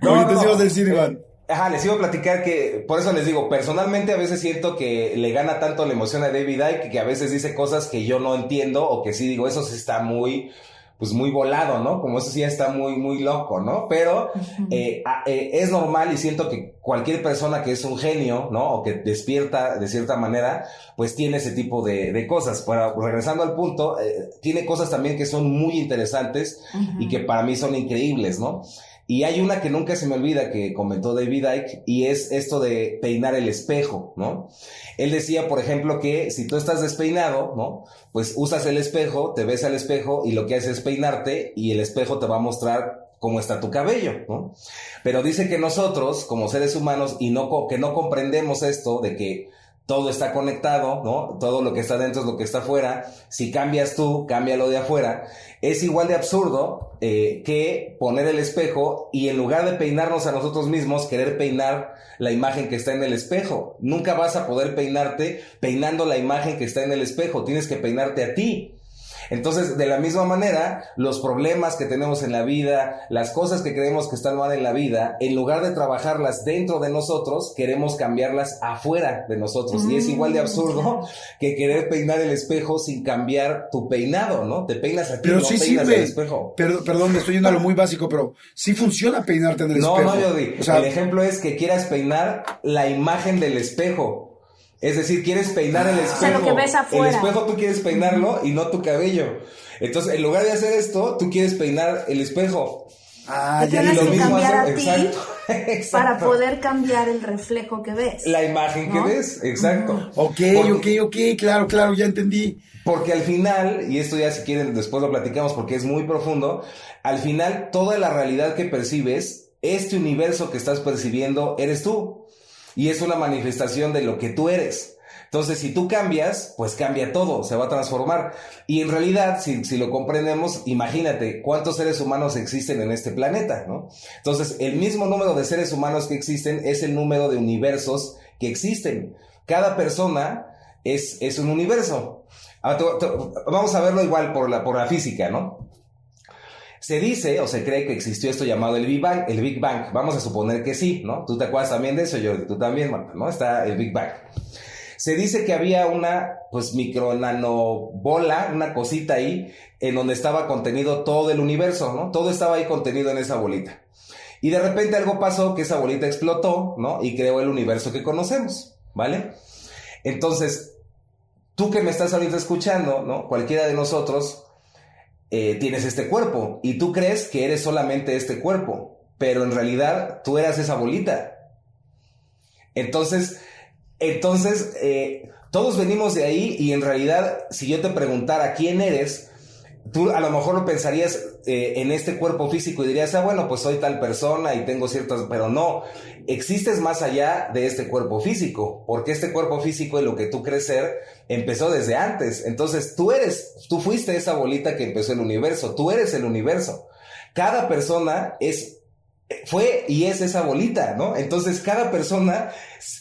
No, te sigo decir, Iván. Ajá, les iba a platicar que, por eso les digo, personalmente a veces siento que le gana tanto la emoción a David Icke que a veces dice cosas que yo no entiendo o que sí digo, eso sí está muy, pues muy volado, ¿no? Como eso sí está muy, muy loco, ¿no? Pero eh, eh, es normal y siento que cualquier persona que es un genio, ¿no? O que despierta de cierta manera, pues tiene ese tipo de, cosas. Pero regresando al punto, eh, tiene cosas también que son muy interesantes y que para mí son increíbles, ¿no? Y hay una que nunca se me olvida que comentó David Icke y es esto de peinar el espejo, ¿no? Él decía, por ejemplo, que si tú estás despeinado, ¿no? Pues usas el espejo, te ves al espejo y lo que haces es peinarte y el espejo te va a mostrar cómo está tu cabello, ¿no? Pero dice que nosotros, como seres humanos, y no, que no comprendemos esto de que todo está conectado, ¿no? Todo lo que está dentro es lo que está afuera. Si cambias tú, cambia lo de afuera. Es igual de absurdo eh, que poner el espejo y en lugar de peinarnos a nosotros mismos, querer peinar la imagen que está en el espejo. Nunca vas a poder peinarte peinando la imagen que está en el espejo. Tienes que peinarte a ti. Entonces, de la misma manera, los problemas que tenemos en la vida, las cosas que creemos que están mal en la vida, en lugar de trabajarlas dentro de nosotros, queremos cambiarlas afuera de nosotros. y es mm, igual de absurdo que querer peinar el espejo sin cambiar tu peinado, ¿no? Te peinas aquí, pero no sí peinas el espejo. Pero, perdón, me estoy yendo a lo muy básico, pero sí funciona peinarte en el espejo. No, no, yo digo. el ejemplo es que quieras peinar la imagen del espejo. Es decir, quieres peinar el espejo. El espejo tú quieres peinarlo y no tu cabello. Entonces, en lugar de hacer esto, tú quieres peinar el espejo. Ah, ya lo mismo cambiar a ti <laughs> para poder cambiar el reflejo que ves. La imagen que ves, exacto. Ok, ok, ok, claro, claro, ya entendí. Porque al final, y esto ya si quieren después lo platicamos porque es muy profundo, al final toda la realidad que percibes, este universo que estás percibiendo, eres tú y es una manifestación de lo que tú eres. Entonces, si tú cambias, pues cambia todo, se va a transformar. Y en realidad, si, si, lo comprendemos, imagínate cuántos seres humanos existen en este planeta, ¿no? Entonces, el mismo número de seres humanos que existen es el número de universos que existen. Cada persona es, es un universo. Ah, vamos a verlo igual por la, por la física, ¿no? Se dice o se cree que existió esto llamado el Big Bang, el Big Bang. Vamos a suponer que sí, ¿no? ¿Tú te acuerdas también de eso, Jordi? Tú también, ¿no? Está el Big Bang. Se dice que había una, pues, micro bola, una cosita ahí, en donde estaba contenido todo el universo, ¿no? Todo estaba ahí contenido en esa bolita. Y de repente algo pasó que esa bolita explotó, ¿no? Y creó el universo que conocemos, ¿vale? Entonces, tú que me estás ahorita escuchando, ¿no? Cualquiera de nosotros eh, tienes este cuerpo y tú crees que eres solamente este cuerpo, pero en realidad tú eras esa bolita. Entonces, entonces, eh, todos venimos de ahí y en realidad, si yo te preguntara quién eres, tú a lo mejor lo pensarías eh, en este cuerpo físico y dirías, ah, bueno, pues soy tal persona y tengo ciertas, pero no, existes más allá de este cuerpo físico, porque este cuerpo físico y lo que tú crees ser empezó desde antes. Entonces, tú eres, tú fuiste esa bolita que empezó el universo, tú eres el universo. Cada persona es fue y es esa bolita, ¿no? Entonces cada persona,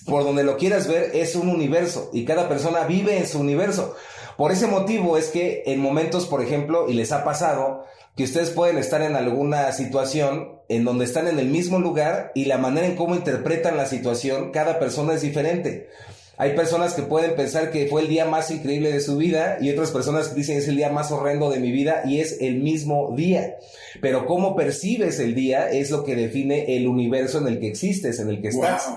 por donde lo quieras ver, es un universo y cada persona vive en su universo. Por ese motivo es que en momentos, por ejemplo, y les ha pasado, que ustedes pueden estar en alguna situación en donde están en el mismo lugar y la manera en cómo interpretan la situación, cada persona es diferente. Hay personas que pueden pensar que fue el día más increíble de su vida y otras personas que dicen es el día más horrendo de mi vida y es el mismo día. Pero cómo percibes el día es lo que define el universo en el que existes, en el que estás.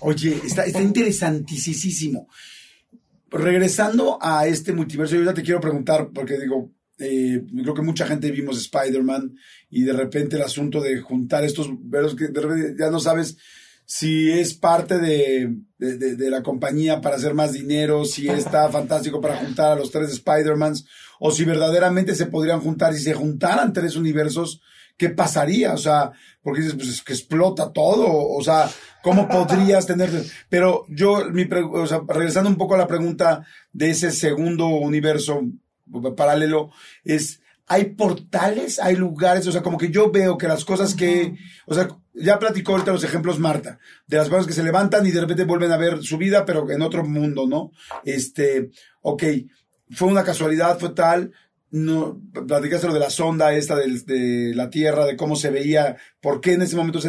Oye, está, está interesantísimo regresando a este multiverso, yo ya te quiero preguntar, porque digo, eh, creo que mucha gente vimos Spider-Man y de repente el asunto de juntar estos veros que de repente ya no sabes si es parte de, de, la compañía para hacer más dinero, si está fantástico para juntar a los tres Spider-Mans, o si verdaderamente se podrían juntar, si se juntaran tres universos, ¿qué pasaría? O sea, porque dices, pues es que explota todo, o sea, ¿cómo podrías tener? Pero yo, mi, o sea, regresando un poco a la pregunta de ese segundo universo paralelo, es, hay portales, hay lugares, o sea, como que yo veo que las cosas que, o sea, ya platicó ahorita los ejemplos Marta, de las cosas que se levantan y de repente vuelven a ver su vida, pero en otro mundo, ¿no? Este, ok, fue una casualidad, fue tal, no, platicaste lo de la sonda esta de, la Tierra, de cómo se veía, por qué en ese momento, o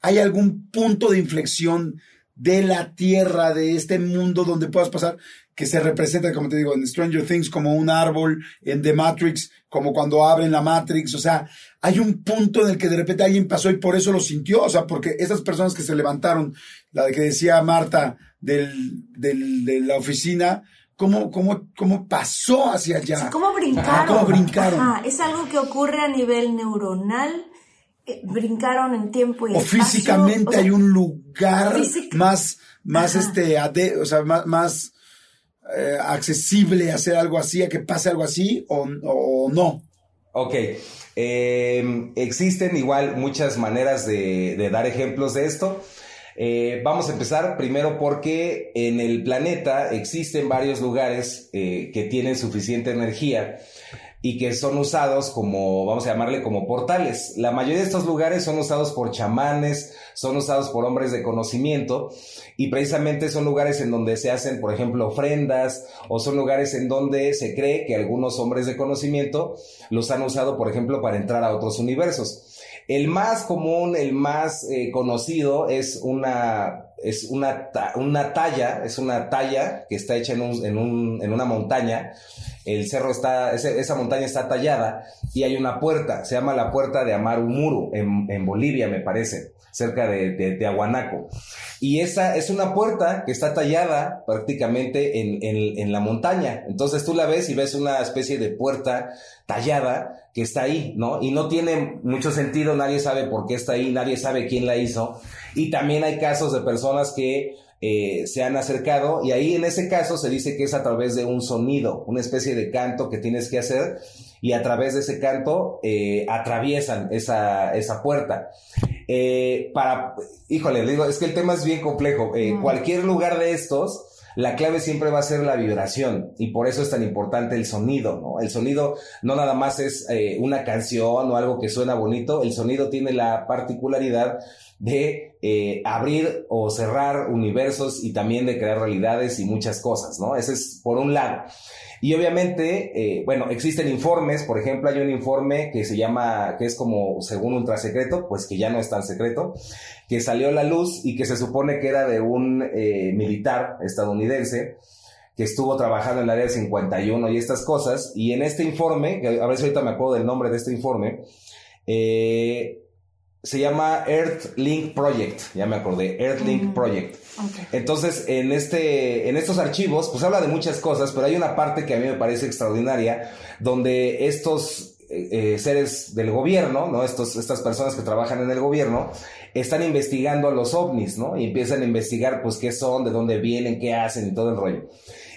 ¿hay algún punto de inflexión de la Tierra, de este mundo donde puedas pasar, que se representa, como te digo, en Stranger Things como un árbol, en The Matrix, como cuando abren la Matrix, o sea, hay un punto en el que de repente alguien pasó y por eso lo sintió, o sea, porque esas personas que se levantaron, la que decía Marta del, del, de la oficina, cómo, cómo, cómo pasó hacia allá. ¿Cómo brincaron? ¿Cómo brincaron? es algo que ocurre a nivel neuronal. Eh, brincaron en tiempo y o físicamente hay un lugar más, más este, o sea, más, eh, accesible a hacer algo así, a que pase algo así o, no. Ok. Em, existen igual muchas maneras de, de dar ejemplos de esto. Eh, vamos a empezar primero porque en el planeta existen varios lugares eh, que tienen suficiente energía y que son usados como, vamos a llamarle como portales. La mayoría de estos lugares son usados por chamanes, son usados por hombres de conocimiento y precisamente son lugares en donde se hacen, por ejemplo, ofrendas o son lugares en donde se cree que algunos hombres de conocimiento los han usado, por ejemplo, para entrar a otros universos. El más común, el más eh, conocido es una, es una, una talla, es una talla que está hecha en, un, en, un, en una montaña. El cerro está, esa montaña está tallada y hay una puerta, se llama la puerta de Amarumuru, en, en Bolivia, me parece cerca de, de, Aguanaco. Y esa es una puerta que está tallada prácticamente en, en, en, la montaña. Entonces tú la ves y ves una especie de puerta tallada que está ahí, ¿no? Y no tiene mucho sentido, nadie sabe por qué está ahí, nadie sabe quién la hizo. Y también hay casos de personas que eh, se han acercado y ahí en ese caso se dice que es a través de un sonido, una especie de canto que tienes que hacer y a través de ese canto eh, atraviesan esa, esa puerta. Eh, para, híjole, digo, es que el tema es bien complejo. Cualquier lugar de estos, la clave siempre va a ser la vibración y por eso es tan importante el sonido, ¿no? El sonido no nada más es una canción o algo que suena bonito, el sonido tiene la particularidad de eh, abrir o cerrar universos y también de crear realidades y muchas cosas, ¿no? Ese es por un lado. Y obviamente, eh, bueno, existen informes, por ejemplo, hay un informe que se llama, que es como según ultra secreto, pues que ya no es tan secreto, que salió a la luz y que se supone que era de un eh, militar estadounidense que estuvo trabajando en el área 51 y estas cosas, y en este informe, a ver si ahorita me acuerdo del nombre de este informe, eh, se llama Earthlink Project, ya me acordé, Earthlink mm, Project. Entonces, en, este, en estos archivos, pues habla de muchas cosas, pero hay una parte que a mí me parece extraordinaria, donde estos eh, eh, seres del gobierno, ¿no? Estos, estas personas que trabajan en el gobierno, están investigando a los ovnis, ¿no? Y empiezan a investigar, pues, qué son, de dónde vienen, qué hacen y todo el rollo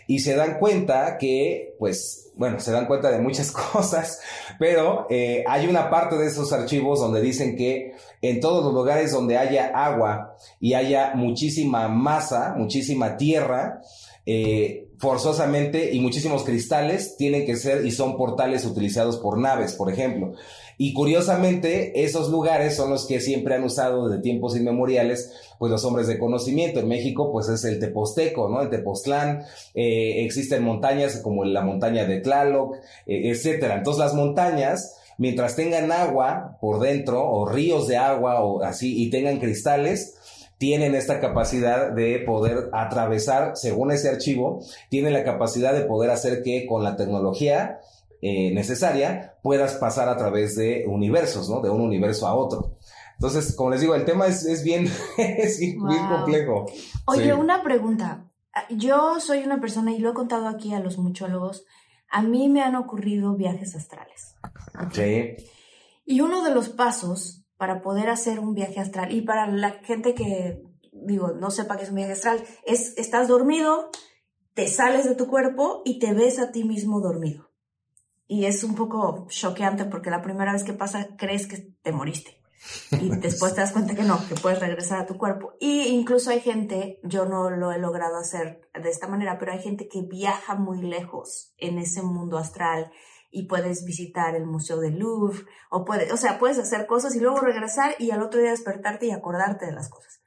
y se dan cuenta que, pues, bueno, se dan cuenta de muchas <laughs> cosas, pero eh, hay una parte de esos archivos donde dicen que en todos los lugares donde haya agua y haya muchísima masa, muchísima tierra, eh, forzosamente y muchísimos cristales tienen que ser y son portales utilizados por naves, por ejemplo. Y curiosamente, esos lugares son los que siempre han usado desde tiempos inmemoriales, pues los hombres de conocimiento. En México, pues es el Teposteco, ¿no? El Tepoztlán. Eh, existen montañas como la montaña de Tlaloc, eh, etcétera. Entonces, las montañas, mientras tengan agua por dentro, o ríos de agua, o así, y tengan cristales, tienen esta capacidad de poder atravesar, según ese archivo, tienen la capacidad de poder hacer que con la tecnología eh, necesaria, puedas pasar a través de universos, ¿no? De un universo a otro. Entonces, como les digo, el tema es, bien, <laughs> es muy complejo. Oye, una pregunta. Yo soy una persona, y lo he contado aquí a los muchólogos, a mí me han ocurrido viajes astrales. Sí. Y uno de los pasos para poder hacer un viaje astral, y para la gente que, digo, no sepa qué es un viaje astral, es, estás dormido, te sales de tu cuerpo y te ves a ti mismo dormido y es un poco choqueante porque la primera vez que pasa crees que te moriste y <laughs> después te das cuenta que no, que puedes regresar a tu cuerpo. Y incluso hay gente, yo no lo he logrado hacer de esta manera, pero hay gente que viaja muy lejos en ese mundo astral y puedes visitar el Museo del Louvre o puedes, o sea, puedes hacer cosas y luego regresar y al otro día despertarte y acordarte de las cosas.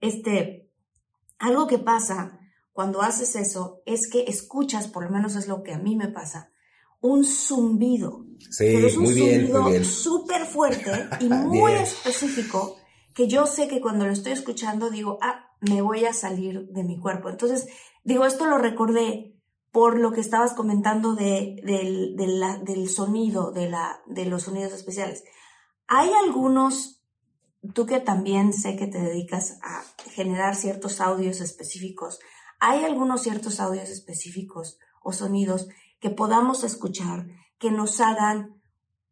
Este, algo que pasa cuando haces eso es que escuchas, por lo menos es lo que a mí me pasa, un zumbido. Sí, pero es un muy zumbido súper fuerte y <laughs> muy específico que yo sé que cuando lo estoy escuchando digo, ah, me voy a salir de mi cuerpo. Entonces, digo, esto lo recordé por lo que estabas comentando de, del, del sonido, de, la, de los sonidos especiales. Hay algunos, tú que también sé que te dedicas a generar ciertos audios específicos, hay algunos ciertos audios específicos o sonidos que podamos escuchar, que nos hagan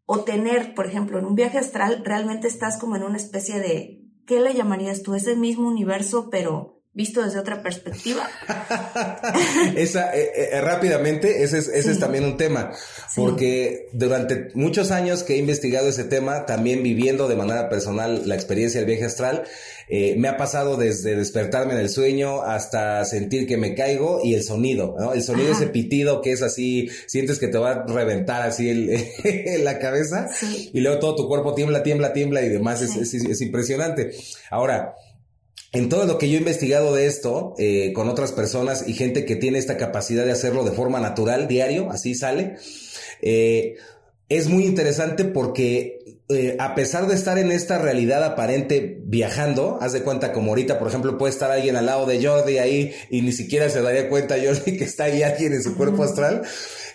o tener, por ejemplo, en un viaje astral, realmente estás como en una especie de, ¿qué le llamarías tú? Es el mismo universo, pero visto desde otra perspectiva. <laughs> Esa, eh, eh, rápidamente, ese es, ese es también un tema, porque durante muchos años que he investigado ese tema, también viviendo de manera personal la experiencia del viaje astral, eh, me ha pasado desde despertarme en el sueño hasta sentir que me caigo y el sonido, ¿no? El sonido, ese pitido que es así, sientes que te va a reventar así el, <laughs> la cabeza y luego todo tu cuerpo tiembla, tiembla, tiembla y demás, es, es, es impresionante. Ahora, en todo lo que yo he investigado de esto, eh, con otras personas y gente que tiene esta capacidad de hacerlo de forma natural, diario, así sale, eh, es muy interesante porque eh, a pesar de estar en esta realidad aparente viajando, haz de cuenta como ahorita, por ejemplo, puede estar alguien al lado de Jordi ahí y ni siquiera se daría cuenta Jordi <laughs> que está ahí alguien en su cuerpo astral,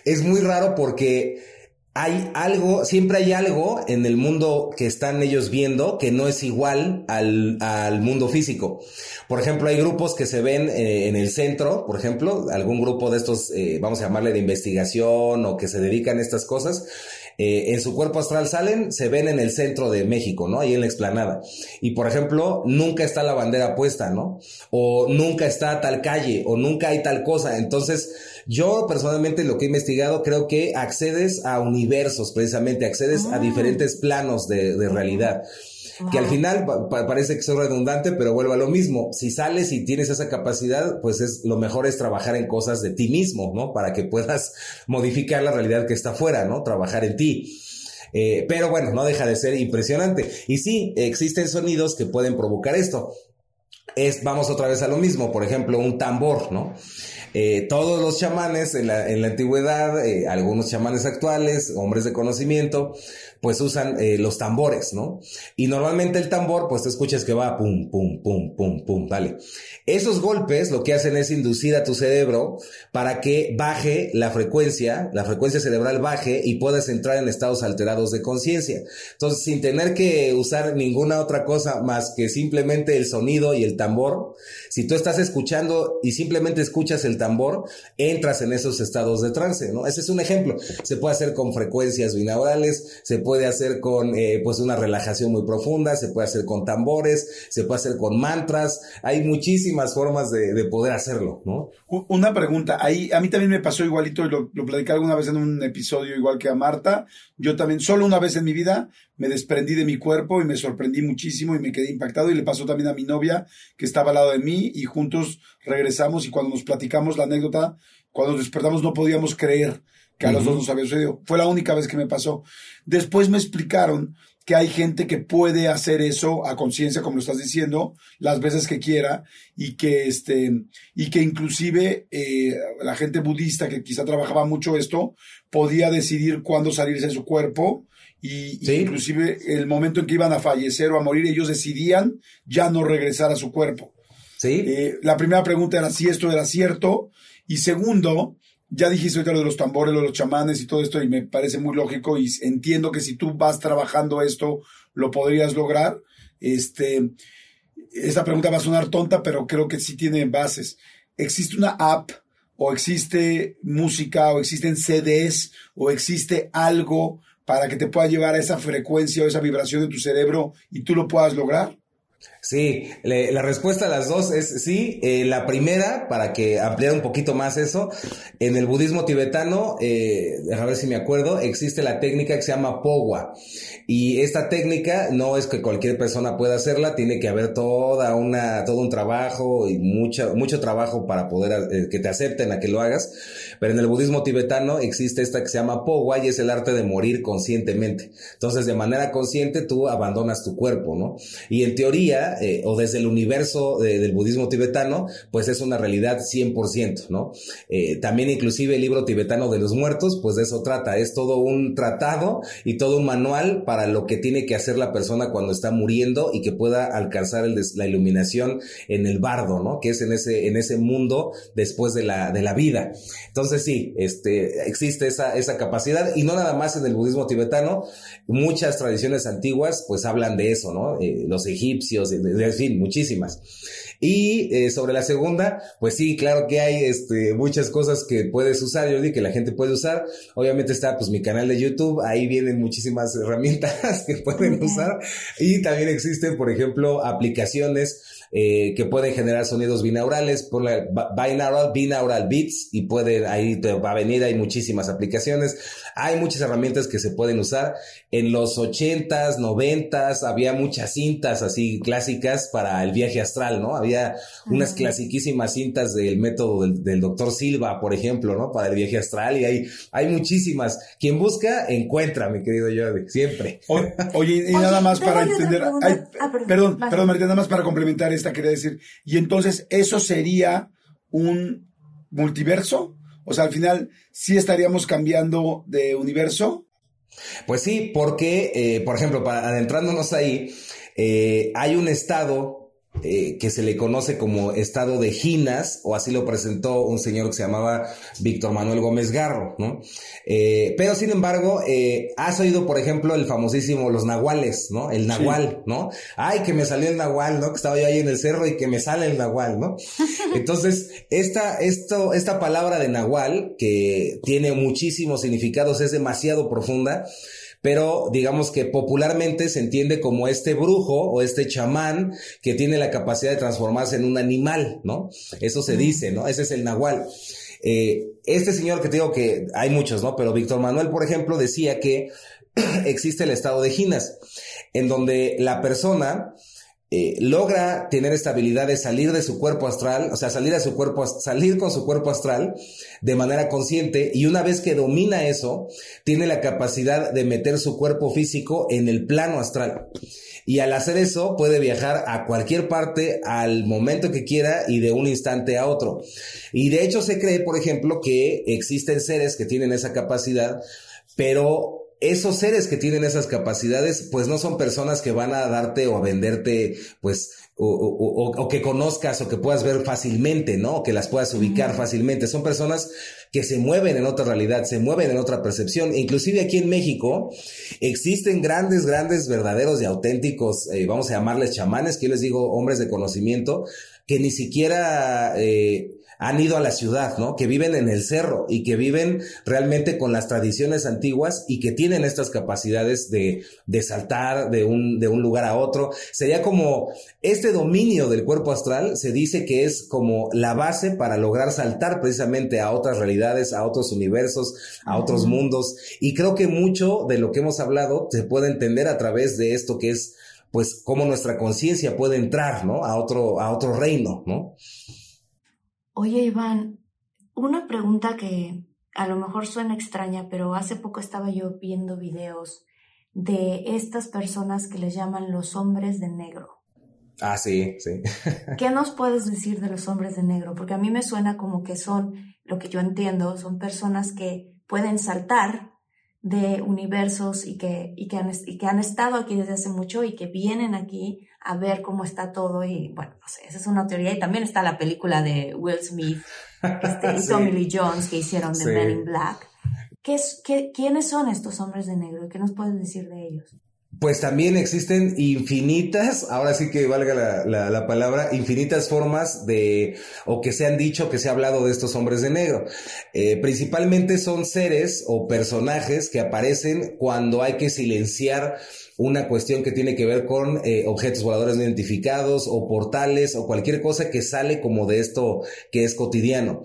es muy raro porque hay algo, siempre hay algo en el mundo que están ellos viendo que no es igual al, al mundo físico. Por ejemplo, hay grupos que se ven eh, en el centro, por ejemplo, algún grupo de estos, eh, vamos a llamarle de investigación o que se dedican a estas cosas, eh, en su cuerpo astral salen, se ven en el centro de México, ¿no? Ahí en la explanada. Y por ejemplo, nunca está la bandera puesta, ¿no? O nunca está tal calle, o nunca hay tal cosa. Entonces, yo personalmente lo que he investigado creo que accedes a universos, precisamente, accedes a ah. diferentes planos de, de realidad que al final parece que soy redundante, pero vuelvo a lo mismo. Si sales y tienes esa capacidad, pues es lo mejor es trabajar en cosas de ti mismo, ¿no? Para que puedas <laughs> modificar la realidad que está afuera, ¿no? Trabajar en ti. Eh, pero bueno, no deja de ser impresionante. Y sí, existen sonidos que pueden provocar esto. Es, vamos otra vez a lo mismo, por ejemplo, un tambor, ¿no? Eh, todos los chamanes en la, en la antigüedad, eh, algunos chamanes actuales, hombres de conocimiento, pues usan eh, los tambores, ¿no? Y normalmente el tambor, pues te escuchas que va pum, pum, pum, pum, pum, ¿vale? Esos golpes lo que hacen es inducir a tu cerebro para que baje la frecuencia, la frecuencia cerebral baje y puedas entrar en estados alterados de conciencia. Entonces, sin tener que usar ninguna otra cosa más que simplemente el sonido y el tambor, si tú estás escuchando y simplemente escuchas el tambor, entras en esos estados de trance, ¿no? Ese es un ejemplo. Se puede hacer con frecuencias binaurales, se puede puede hacer con eh, pues una relajación muy profunda, se puede hacer con tambores, se puede hacer con mantras, hay muchísimas formas de, poder hacerlo, ¿no? Una pregunta, ahí a mí también me pasó igualito, y lo, lo platicé alguna vez en un episodio igual que a Marta, yo también solo una vez en mi vida me desprendí de mi cuerpo y me sorprendí muchísimo y me quedé impactado. Y le pasó también a mi novia que estaba al lado de mí y juntos regresamos. Y cuando nos platicamos la anécdota, cuando nos despertamos no podíamos creer que a los dos nos había sucedido. Fue la única vez que me pasó. Después me explicaron que hay gente que puede hacer eso a conciencia, como lo estás diciendo, las veces que quiera, y que este, y que inclusive eh, la gente budista que quizá trabajaba mucho esto, podía decidir cuándo salirse de su cuerpo, y, inclusive el momento en que iban a fallecer o a morir, ellos decidían ya no regresar a su cuerpo. Sí. Eh, la primera pregunta era si esto era cierto, y segundo, ya dijiste ahorita lo de los tambores, lo de los chamanes y todo esto, y me parece muy lógico y entiendo que si tú vas trabajando esto, lo podrías lograr. Este, esta pregunta va a sonar tonta, pero creo que sí tiene bases. ¿Existe una app o existe música o existen CDs o existe algo para que te pueda llevar a esa frecuencia o esa vibración de tu cerebro y tú lo puedas lograr? Sí, la respuesta a las dos es sí. Eh, la primera, para que ampliar un poquito más eso, en el budismo tibetano, eh, déjame ver si me acuerdo, existe la técnica que se llama Powa. Y esta técnica no es que cualquier persona pueda hacerla, tiene que haber toda una, todo un trabajo y mucho, mucho trabajo para poder eh, que te acepten a que lo hagas. Pero en el budismo tibetano existe esta que se llama Powa y es el arte de morir conscientemente. Entonces, de manera consciente, tú abandonas tu cuerpo, ¿no? Y en teoría, eh, o desde el universo del budismo tibetano, pues es una realidad 100%, ¿no? Eh, también inclusive el libro tibetano de los muertos, pues de eso trata, es todo un tratado y todo un manual para lo que tiene que hacer la persona cuando está muriendo y que pueda alcanzar la iluminación en el bardo, ¿no? Que es en ese, en ese mundo después de la, de la vida. Entonces sí, este, existe esa, esa capacidad y no nada más en el budismo tibetano, muchas tradiciones antiguas pues hablan de eso, ¿no? Eh, los egipcios, en fin, muchísimas. Y eh, sobre la segunda, pues sí, claro que hay este, muchas cosas que puedes usar, yo digo que la gente puede usar. Obviamente está pues mi canal de YouTube, ahí vienen muchísimas herramientas <laughs> que pueden usar. Y también existen, por ejemplo, aplicaciones eh, que pueden generar sonidos binaurales, por la binaural, binaural beats, y puede, ahí te va a venir, hay muchísimas aplicaciones. Hay muchas herramientas que se pueden usar. En los ochentas, noventas, había muchas cintas así clásicas para el viaje astral, ¿no? Había unas clasiquísimas cintas del método del, doctor Silva, por ejemplo, ¿no? Para el viaje astral y hay, hay muchísimas. Quien busca, encuentra, mi querido Jordi, siempre. oye, y nada más para entender, ah, perdón, perdón, Marita, nada más para complementar esta, quería decir, y entonces, ¿eso sería un multiverso? O sea, al final, ¿sí estaríamos cambiando de universo? Pues sí, porque, eh, por ejemplo, para adentrándonos ahí, eh, hay un estado eh, que se le conoce como estado de Ginas, o así lo presentó un señor que se llamaba Víctor Manuel Gómez Garro, ¿no? Eh, pero sin embargo, eh, has oído, por ejemplo, el famosísimo Los Nahuales, ¿no? El Nahual, ¿no? Ay, que me salió el Nahual, ¿no? Que estaba yo ahí en el cerro y que me sale el Nahual, ¿no? <laughs> Entonces, esta, esto, esta palabra de Nahual, que tiene muchísimos significados, es demasiado profunda, pero digamos que popularmente se entiende como este brujo o este chamán que tiene la capacidad de transformarse en un animal, ¿no? Eso se dice, ¿no? Ese es el nahual. Eh, este señor que te digo que hay muchos, ¿no? Pero Víctor Manuel, por ejemplo, decía que <clears throat> existe el estado de Ginas, en donde la persona eh, logra tener esta habilidad de salir de su cuerpo astral, o sea, salir a su cuerpo, salir con su cuerpo astral de manera consciente y una vez que domina eso, tiene la capacidad de meter su cuerpo físico en el plano astral. Y al hacer eso puede viajar a cualquier parte al momento que quiera y de un instante a otro. Y de hecho se cree, por ejemplo, que existen seres que tienen esa capacidad, pero esos seres que tienen esas capacidades, pues no son personas que van a darte o a venderte, pues, o, que conozcas o que puedas ver fácilmente, ¿no? O que las puedas ubicar fácilmente. Son personas que se mueven en otra realidad, se mueven en otra percepción. Inclusive aquí en México existen grandes, grandes, verdaderos y auténticos, eh, vamos a llamarles chamanes, que yo les digo hombres de conocimiento, que ni siquiera... Eh, han ido a la ciudad, ¿no? Que viven en el cerro y que viven realmente con las tradiciones antiguas y que tienen estas capacidades de, de saltar de un, de un lugar a otro. Sería como este dominio del cuerpo astral se dice que es como la base para lograr saltar precisamente a otras realidades, a otros universos, a otros mundos. Y creo que mucho de lo que hemos hablado se puede entender a través de esto que es pues cómo nuestra conciencia puede entrar, ¿no? A otro, a otro reino, ¿no? Oye, Iván, una pregunta que a lo mejor suena extraña, pero hace poco estaba yo viendo videos de estas personas que les llaman los hombres de negro. Ah, sí, sí. <laughs> ¿Qué nos puedes decir de los hombres de negro? Porque a mí me suena como que son, lo que yo entiendo, son personas que pueden saltar de universos y que, y que, han, y que han estado aquí desde hace mucho y que vienen aquí a ver cómo está todo y bueno, no sé, esa es una teoría y también está la película de Will Smith este, y <laughs> Tommy Lee Jones que hicieron de Men in Black. ¿Qué es, qué, ¿Quiénes son estos hombres de negro? ¿Qué nos puedes decir de ellos? Pues también existen infinitas, ahora sí que valga la, palabra, infinitas formas de, o que se han dicho, que se ha hablado de estos hombres de negro. Eh, principalmente son seres o personajes que aparecen cuando hay que silenciar una cuestión que tiene que ver con eh, objetos voladores no identificados o portales o cualquier cosa que sale como de esto que es cotidiano.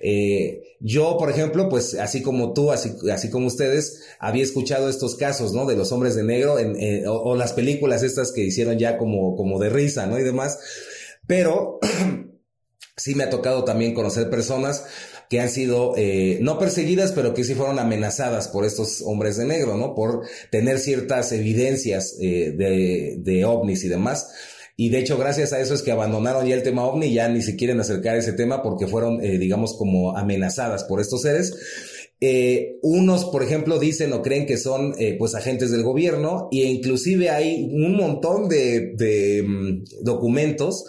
Eh, yo, por ejemplo, pues así como tú, así, así como ustedes, había escuchado estos casos, ¿no? De los hombres de negro en, o, las películas estas que hicieron ya como, como de risa, ¿no? Y demás. Pero <clears throat> sí me ha tocado también conocer personas que han sido eh, no perseguidas, pero que sí fueron amenazadas por estos hombres de negro, ¿no? Por tener ciertas evidencias eh, de, de ovnis y demás. Y de hecho, gracias a eso es que abandonaron ya el tema ovni ya ni se quieren acercar a ese tema porque fueron, eh, digamos, como amenazadas por estos seres. Eh, unos, por ejemplo, dicen o creen que son eh, pues agentes del gobierno e inclusive hay un montón de, de mm, documentos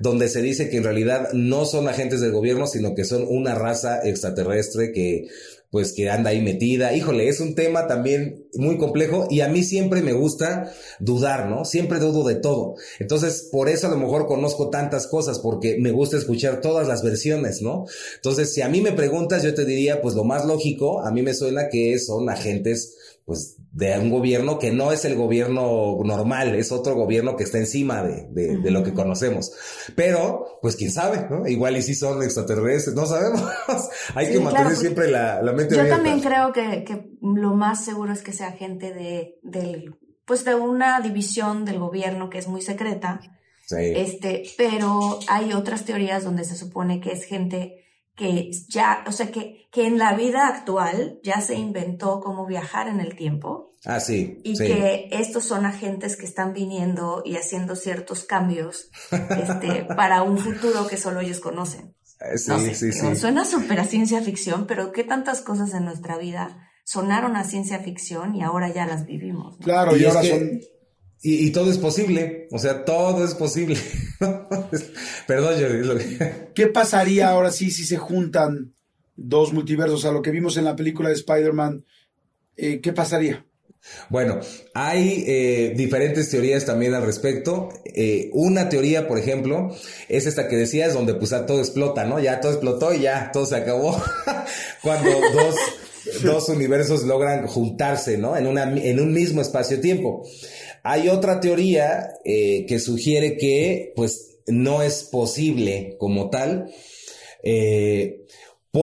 donde se dice que en realidad no son agentes del gobierno, sino que son una raza extraterrestre que pues que anda ahí metida. Híjole, es un tema también muy complejo y a mí siempre me gusta dudar, ¿no? Siempre dudo de todo. Entonces, por eso a lo mejor conozco tantas cosas, porque me gusta escuchar todas las versiones, ¿no? Entonces, si a mí me preguntas, yo te diría, pues lo más lógico, a mí me suena que son agentes pues de un gobierno que no es el gobierno normal, es otro gobierno que está encima de, de, lo que conocemos. Pero, pues quién sabe, ¿no? Igual y si son extraterrestres, no sabemos. <laughs> Hay que mantener siempre la, la mente Yo también creo que, que, lo más seguro es que sea gente de, del, pues de una división del gobierno que es muy secreta. Sí. Este, pero hay otras teorías donde se supone que es gente que ya, o sea, que, que en la vida actual ya se inventó cómo viajar en el tiempo. Ah, sí. Y que estos son agentes que están viniendo y haciendo ciertos cambios <laughs> este, para un futuro que solo ellos conocen. Eh, sí, sí, sí. Suena súper a ciencia ficción, pero ¿qué tantas cosas en nuestra vida sonaron a ciencia ficción y ahora ya las vivimos? Claro, y, ahora son y, todo es posible, o sea, todo es posible. <laughs> Perdón, Jordi. ¿Qué pasaría ahora sí si se juntan dos multiversos a lo que vimos en la película de Spider-Man? Eh, ¿Qué pasaría? Bueno, hay eh, diferentes teorías también al respecto. Eh, una teoría, por ejemplo, es esta que decías, donde pues todo explota, ¿no? Ya todo explotó y ya todo se acabó. <laughs> Cuando dos, dos universos logran juntarse, ¿no? En, una, en un mismo espacio-tiempo. Hay otra teoría eh, que sugiere que, pues, no es posible como tal. Eh,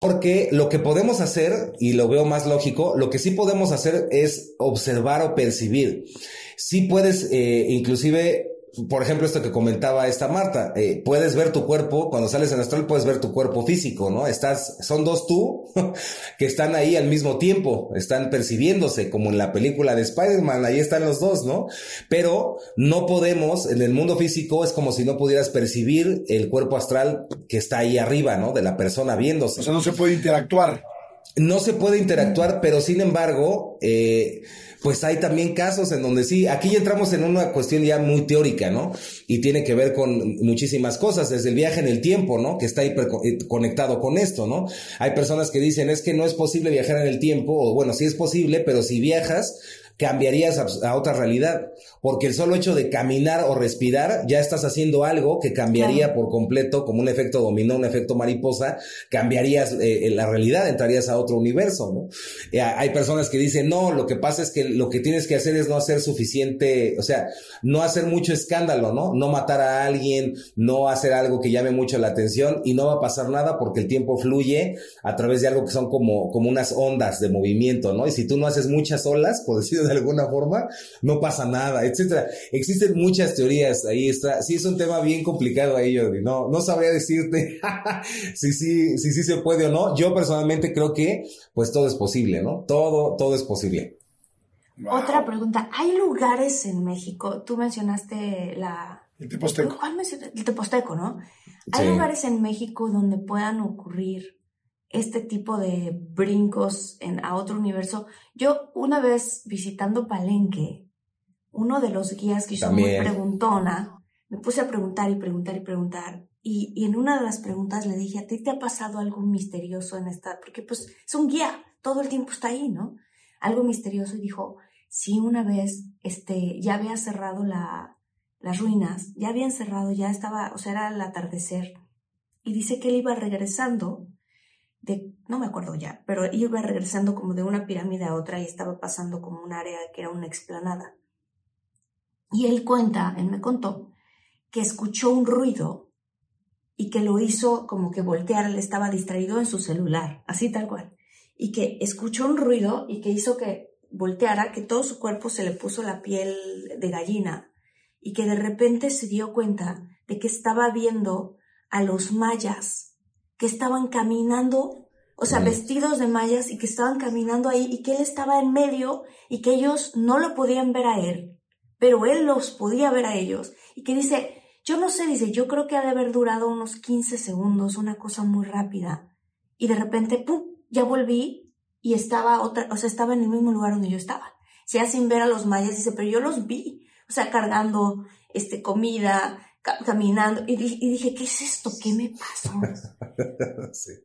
Porque lo que podemos hacer, y lo veo más lógico, lo que sí podemos hacer es observar o percibir. Sí puedes, eh, inclusive, por ejemplo, esto que comentaba esta Marta, eh, puedes ver tu cuerpo, cuando sales en astral puedes ver tu cuerpo físico, ¿no? Estás, son dos tú <laughs> que están ahí al mismo tiempo, están percibiéndose, como en la película de Spider-Man, ahí están los dos, ¿no? Pero no podemos, en el mundo físico es como si no pudieras percibir el cuerpo astral que está ahí arriba, ¿no? De la persona viéndose. O sea, no se puede interactuar. No se puede interactuar, pero sin embargo, eh, pues hay también casos en donde sí, aquí ya entramos en una cuestión ya muy teórica, ¿no? Y tiene que ver con muchísimas cosas, desde el viaje en el tiempo, ¿no? Que está eh, conectado con esto, ¿no? Hay personas que dicen, es que no es posible viajar en el tiempo, o bueno, sí es posible, pero si viajas, cambiarías a, otra realidad, porque el solo hecho de caminar o respirar, ya estás haciendo algo que cambiaría por completo, como un efecto dominó, un efecto mariposa, cambiarías eh, la realidad, entrarías a otro universo, ¿no? Eh, hay personas que dicen, no, lo que pasa es que lo que tienes que hacer es no hacer suficiente, o sea, no hacer mucho escándalo, ¿no? No matar a alguien, no hacer algo que llame mucho la atención y no va a pasar nada porque el tiempo fluye a través de algo que son como, como unas ondas de movimiento, ¿no? Y si tú no haces muchas olas, por decirlo de alguna forma, no pasa nada, etcétera. Existen muchas teorías, ahí está. Sí, es un tema bien complicado ahí, Jordi. No, no sabría decirte <laughs> si sí, si, si, se puede o no. Yo personalmente creo que, pues todo es posible, ¿no? Todo, todo es posible. Otra pregunta. ¿Hay lugares en México? Tú mencionaste la... El Teposteco. ¿Cuál El Teposteco, ¿no? ¿Hay lugares en México donde puedan ocurrir este tipo de brincos en, a otro universo. Yo una vez visitando Palenque, uno de los guías que hizo muy preguntona, me puse a preguntar y preguntar y preguntar. Y, y, en una de las preguntas le dije, ¿a ti te ha pasado algo misterioso en esta? Porque pues es un guía, todo el tiempo está ahí, ¿no? Algo misterioso y dijo, sí, una vez, este, ya había cerrado la, las ruinas, ya habían cerrado, ya estaba, o sea, era el atardecer. Y dice que él iba regresando no me acuerdo ya, pero iba regresando como de una pirámide a otra y estaba pasando como un área que era una explanada. Y él cuenta, él me contó, que escuchó un ruido y que lo hizo como que voltear, él estaba distraído en su celular, así tal cual, y que escuchó un ruido y que hizo que volteara, que todo su cuerpo se le puso la piel de gallina y que de repente se dio cuenta de que estaba viendo a los mayas que estaban caminando, o sea, vestidos de mayas y que estaban caminando ahí y que él estaba en medio y que ellos no lo podían ver a él, pero él los podía ver a ellos y que dice, yo no sé, dice, yo creo que ha de haber durado unos 15 segundos, una cosa muy rápida. Y de repente, ¡pum!, ya volví y estaba otra, o sea, estaba en el mismo lugar donde yo estaba. sea, sin ver a los mayas, dice, pero yo los vi, o sea, cargando, este, comida, caminando y, dije, ¿qué es esto? ¿Qué me pasó? <laughs>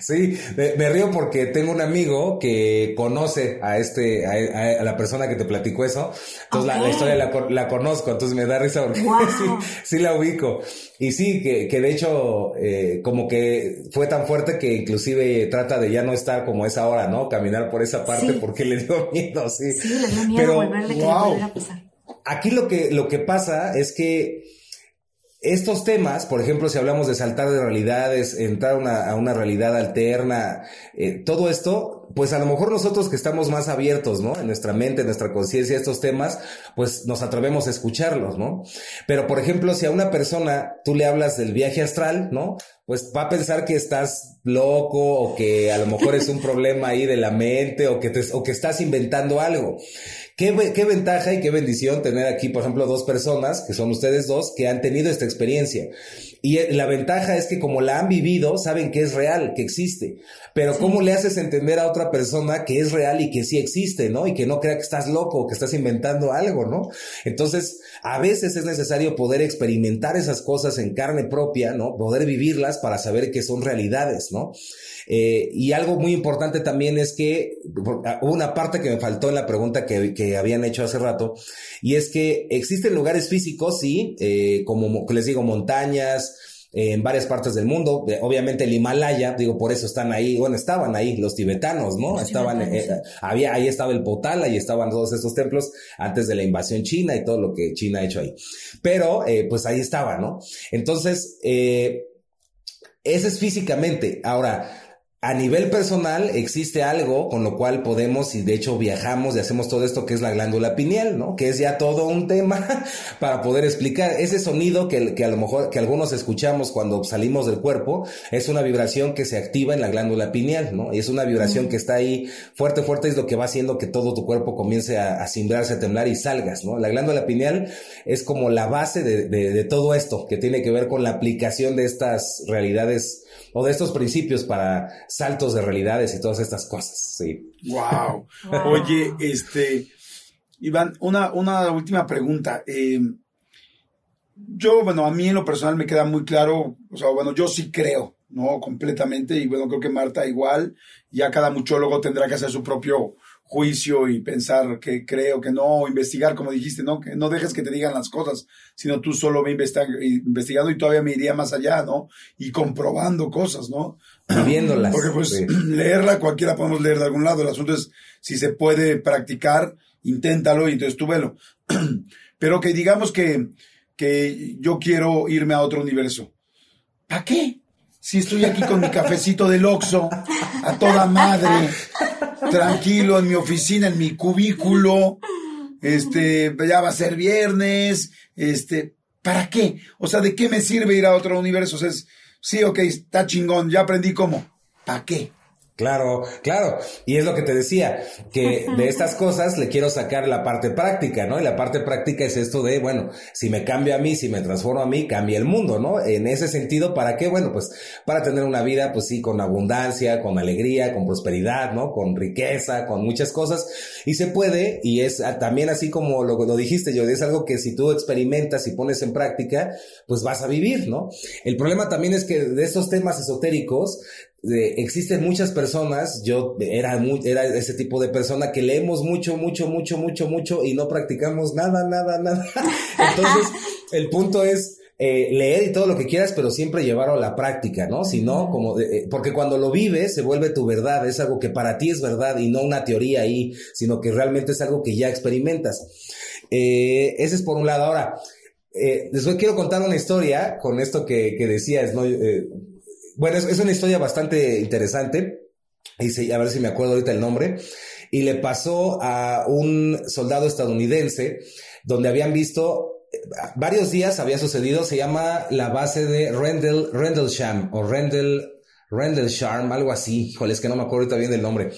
sí, me, río porque tengo un amigo que conoce a este, a, la persona que te platicó eso. Entonces la, historia la, conozco, entonces me da risa porque <laughs> sí, la ubico. Y sí, que, que de hecho, eh, como que fue tan fuerte que inclusive trata de ya no estar como esa hora, ¿no? Caminar por esa parte porque le dio miedo, sí. Sí, le dio miedo volverle que a pasar. Aquí lo que, lo que pasa es que estos temas, por ejemplo, si hablamos de saltar de realidades, entrar a una realidad alterna, eh, todo esto, pues a lo mejor nosotros que estamos más abiertos, ¿no? En nuestra mente, en nuestra conciencia, estos temas, pues nos atrevemos a escucharlos, ¿no? Pero, por ejemplo, si a una persona tú le hablas del viaje astral, ¿no? Pues va a pensar que estás loco o que a lo mejor es un <laughs> problema ahí de la mente o que, te, o que estás inventando algo. Qué, qué, ventaja y qué bendición tener aquí, por ejemplo, dos personas, que son ustedes dos, que han tenido esta experiencia. Y eh, la ventaja es que como la han vivido, saben que es real, que existe. Pero ¿cómo le haces entender a otra persona que es real y que sí existe, ¿no? Y que no crea que estás loco, que estás inventando algo, ¿no? Entonces, a veces es necesario poder experimentar esas cosas en carne propia, ¿no? Poder vivirlas para saber que son realidades, ¿no? Eh, y algo muy importante también es que ah, hubo una parte que me faltó en la pregunta que, que habían hecho hace rato, y es que existen lugares físicos, sí, eh, como les digo, montañas, en varias partes del mundo. Eh, obviamente el Himalaya, digo, por eso están ahí, bueno, estaban ahí los tibetanos, ¿no? estaban, eh, había, ahí estaba el Potala, ahí estaban todos estos templos antes de la invasión china y todo lo que China ha hecho ahí. Pero, eh, pues ahí estaba, ¿no? Entonces, ese es físicamente. Ahora, a nivel personal existe algo con lo cual podemos y de hecho viajamos y hacemos todo esto que es la glándula pineal, ¿no? Que es ya todo un tema <laughs> para poder explicar ese sonido que, que, a lo mejor que algunos escuchamos cuando salimos del cuerpo es una vibración que se activa en la glándula pineal, ¿no? Y es una vibración que está ahí fuerte, fuerte es lo que va haciendo que todo tu cuerpo comience a, a cimbrarse, a temblar y salgas, ¿no? La glándula pineal es como la base de, de, de todo esto que tiene que ver con la aplicación de estas realidades o de estos principios para saltos de realidades y todas estas cosas. Sí. Wow. Oye, este, Iván, una, una última pregunta. Eh, yo, bueno, a mí en lo personal me queda muy claro, o sea, bueno, yo sí creo, ¿no? Completamente, y bueno, creo que Marta igual, ya cada muchólogo tendrá que hacer su propio juicio y pensar que creo que no, investigar, como dijiste, ¿no? Que no dejes que te digan las cosas, sino tú solo ve investigando y todavía me iría más allá, ¿no? Y comprobando cosas, ¿no? Viéndolas. Porque pues <clears throat> leerla, cualquiera podemos leer de algún lado. El asunto es si se puede practicar, inténtalo y entonces tú velo. <clears throat> Pero que digamos que, que yo quiero irme a otro universo. ¿Para qué? Si estoy aquí con mi cafecito del Oxxo, a toda madre, tranquilo en mi oficina, en mi cubículo, este, ya va a ser viernes, este, ¿para qué? O sea, ¿de qué me sirve ir a otro universo? O sea, es, sí, ok, está chingón, ya aprendí cómo. ¿Para qué? Claro, claro. Y es lo que te decía, que de estas cosas le quiero sacar la parte práctica, ¿no? Y la parte práctica es esto de, bueno, si me cambio a mí, si me transformo a mí, cambia el mundo, ¿no? En ese sentido, ¿para qué? Bueno, pues para tener una vida, pues sí, con abundancia, con alegría, con prosperidad, ¿no? Con riqueza, con muchas cosas. Y se puede, y es también así como lo, lo dijiste, yo, es algo que si tú experimentas y pones en práctica, pues vas a vivir, ¿no? El problema también es que de estos temas esotéricos, existen muchas personas, yo era, muy, era ese tipo de persona que leemos mucho, mucho, mucho, mucho, mucho y no practicamos nada, nada, nada. <laughs> Entonces, <laughs> el punto es eh, leer y todo lo que quieras, pero siempre llevarlo a la práctica, ¿no? Si no, como, eh, porque cuando lo vives se vuelve tu verdad, es algo que para ti es verdad y no una teoría ahí, sino que realmente es algo que ya experimentas. Eh, ese es por un lado. Ahora, eh, después quiero contar una historia con esto que, que decías, ¿no? Bueno, es, una historia bastante interesante. Y a ver si me acuerdo ahorita el nombre. Y le pasó a un soldado estadounidense donde habían visto eh, varios días había sucedido, se llama la base de Rendell, Rendlesham o Rendell, Rendlesham, algo así, híjole, es que no me acuerdo ahorita bien del nombre.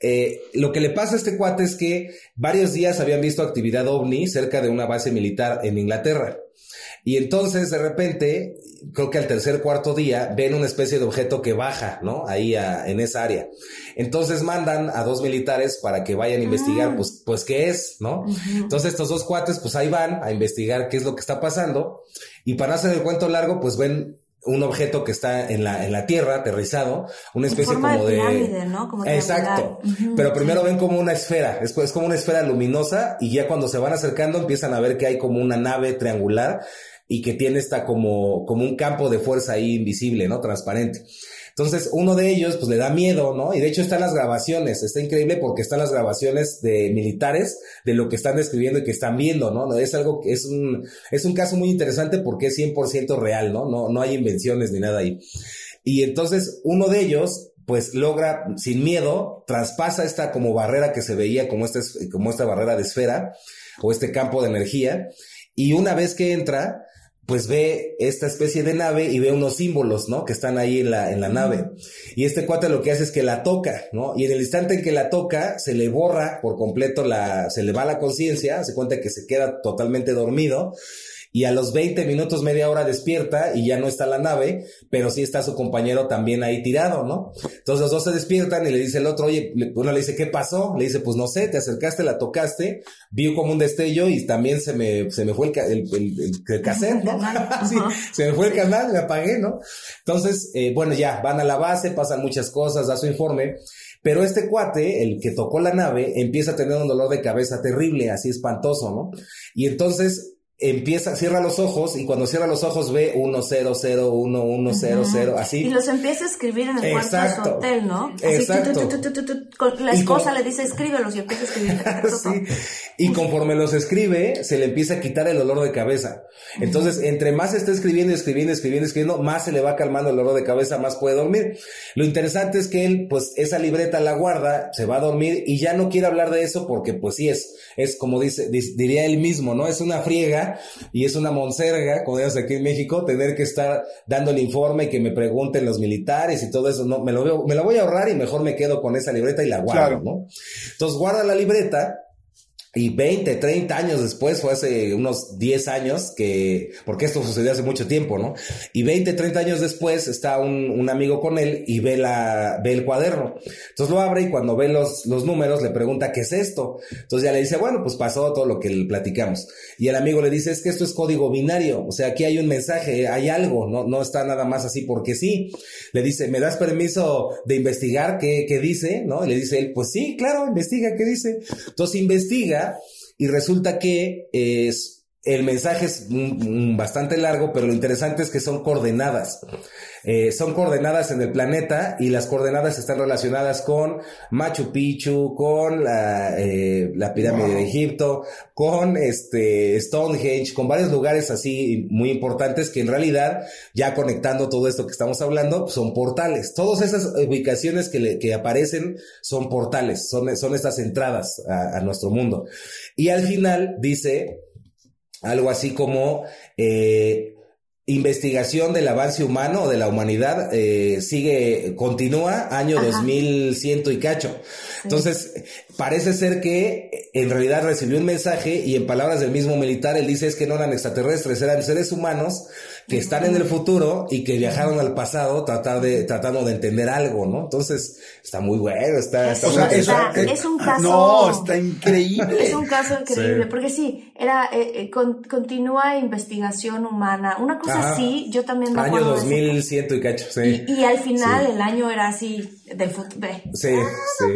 Eh, lo que le pasa a este cuate es que varios días habían visto actividad ovni cerca de una base militar en Inglaterra. Y entonces de repente, creo que al tercer cuarto día, ven una especie de objeto que baja, ¿no? Ahí en esa área. Entonces mandan a dos militares para que vayan a investigar, ah. pues, pues qué es, ¿no? Entonces estos dos cuates, pues ahí van a investigar qué es lo que está pasando. Y para hacer el cuento largo, pues ven un objeto que está en la, en la tierra, aterrizado, una especie como de... Pirámide, ¿no? Como Exacto. Pero primero ven como una esfera, es, es como una esfera luminosa y ya cuando se van acercando empiezan a ver que hay como una nave triangular y que tiene esta como, como un campo de fuerza ahí invisible, ¿no? Transparente. Entonces, uno de ellos, pues le da miedo, ¿no? Y de hecho están las grabaciones, está increíble porque están las grabaciones de militares de lo que están describiendo y que están viendo, ¿no? Es algo que es un, es un caso muy interesante porque es 100% real, ¿no? No, no hay invenciones ni nada ahí. Y entonces, uno de ellos, pues logra, sin miedo, traspasa esta como barrera que se veía como esta, como esta barrera de esfera o este campo de energía. Y una vez que entra, pues ve esta especie de nave y ve unos símbolos, ¿no? Que están ahí en la, en la nave. Y este cuate lo que hace es que la toca, ¿no? Y en el instante en que la toca, se le borra por completo la, se le va la conciencia, se cuenta que se queda totalmente dormido y a los 20 minutos, media hora despierta y ya no está la nave, pero sí está su compañero también ahí tirado, ¿no? Entonces los dos se despiertan y le dice el otro, oye, uno le dice, ¿qué pasó? Le dice, pues no sé, te acercaste, la tocaste, vio como un destello y también se me, se me fue el, el, el, el cassette, ¿no? <laughs> sí, se me fue el canal, me apagué, ¿no? Entonces, eh, bueno, ya, van a la base, pasan muchas cosas, da su informe. Pero este cuate, el que tocó la nave, empieza a tener un dolor de cabeza terrible, así espantoso, ¿no? Y entonces empieza, cierra los ojos y cuando cierra los ojos ve 1, 0, 0, 1, 1 0, 0, así. Y los empieza a escribir en el cuarto de su hotel, ¿no? Así, Exacto. la esposa le dice escríbelos y empieza a escribir. <laughs> sí. Y conforme los escribe, se le empieza a quitar el olor de cabeza. Entonces, entre más está escribiendo, escribiendo, escribiendo, escribiendo, más se le va calmando el olor de cabeza, más puede dormir. Lo interesante es que él, pues, esa libreta la guarda, se va a dormir y ya no quiere hablar de eso porque, pues sí, es, es como dice, diría él mismo, ¿no? Es una friega y es una monserga, como decimos aquí en México, tener que estar dando el informe y que me pregunten los militares y todo eso, no, me lo, me lo voy a ahorrar y mejor me quedo con esa libreta y la guardo, ¿no? Entonces guarda la libreta y 20, 30 años después, fue hace unos 10 años que, porque esto sucedió hace mucho tiempo, ¿no? Y 20, 30 años después está un, un, amigo con él y ve la, ve el cuaderno. Entonces lo abre y cuando ve los, los números le pregunta, ¿qué es esto? Entonces ya le dice, bueno, pues pasó todo lo que platicamos. Y el amigo le dice, es que esto es código binario. O sea, aquí hay un mensaje, hay algo, no, no está nada más así porque sí. Le dice, ¿me das permiso de investigar qué, qué dice? ¿No? Y le dice él, pues sí, claro, investiga qué dice. Entonces investiga y resulta que es el mensaje es bastante largo, pero lo interesante es que son coordenadas. Eh, son coordenadas en el planeta y las coordenadas están relacionadas con Machu Picchu, con la, eh, la pirámide de Egipto, con este Stonehenge, con varios lugares así muy importantes que en realidad, ya conectando todo esto que estamos hablando, son portales. Todas esas ubicaciones que, que aparecen son portales, son, son estas entradas a, a nuestro mundo. Y al final dice algo así como eh, investigación del avance humano o de la humanidad eh, sigue, continúa año 2100 y cacho. Entonces, parece ser que en realidad recibió un mensaje y en palabras del mismo militar, él dice es que no eran extraterrestres, eran seres humanos que están en el futuro y que viajaron al pasado tratar de, tratando de entender algo, ¿no? Entonces, está muy bueno, está, está, es un caso. No, está increíble. Es un caso increíble, porque sí, era, eh, eh continúa investigación humana, una cosa así, yo también me Año 2100 y cacho, sí. Y, al final el año era así, del futuro. Sí, sí.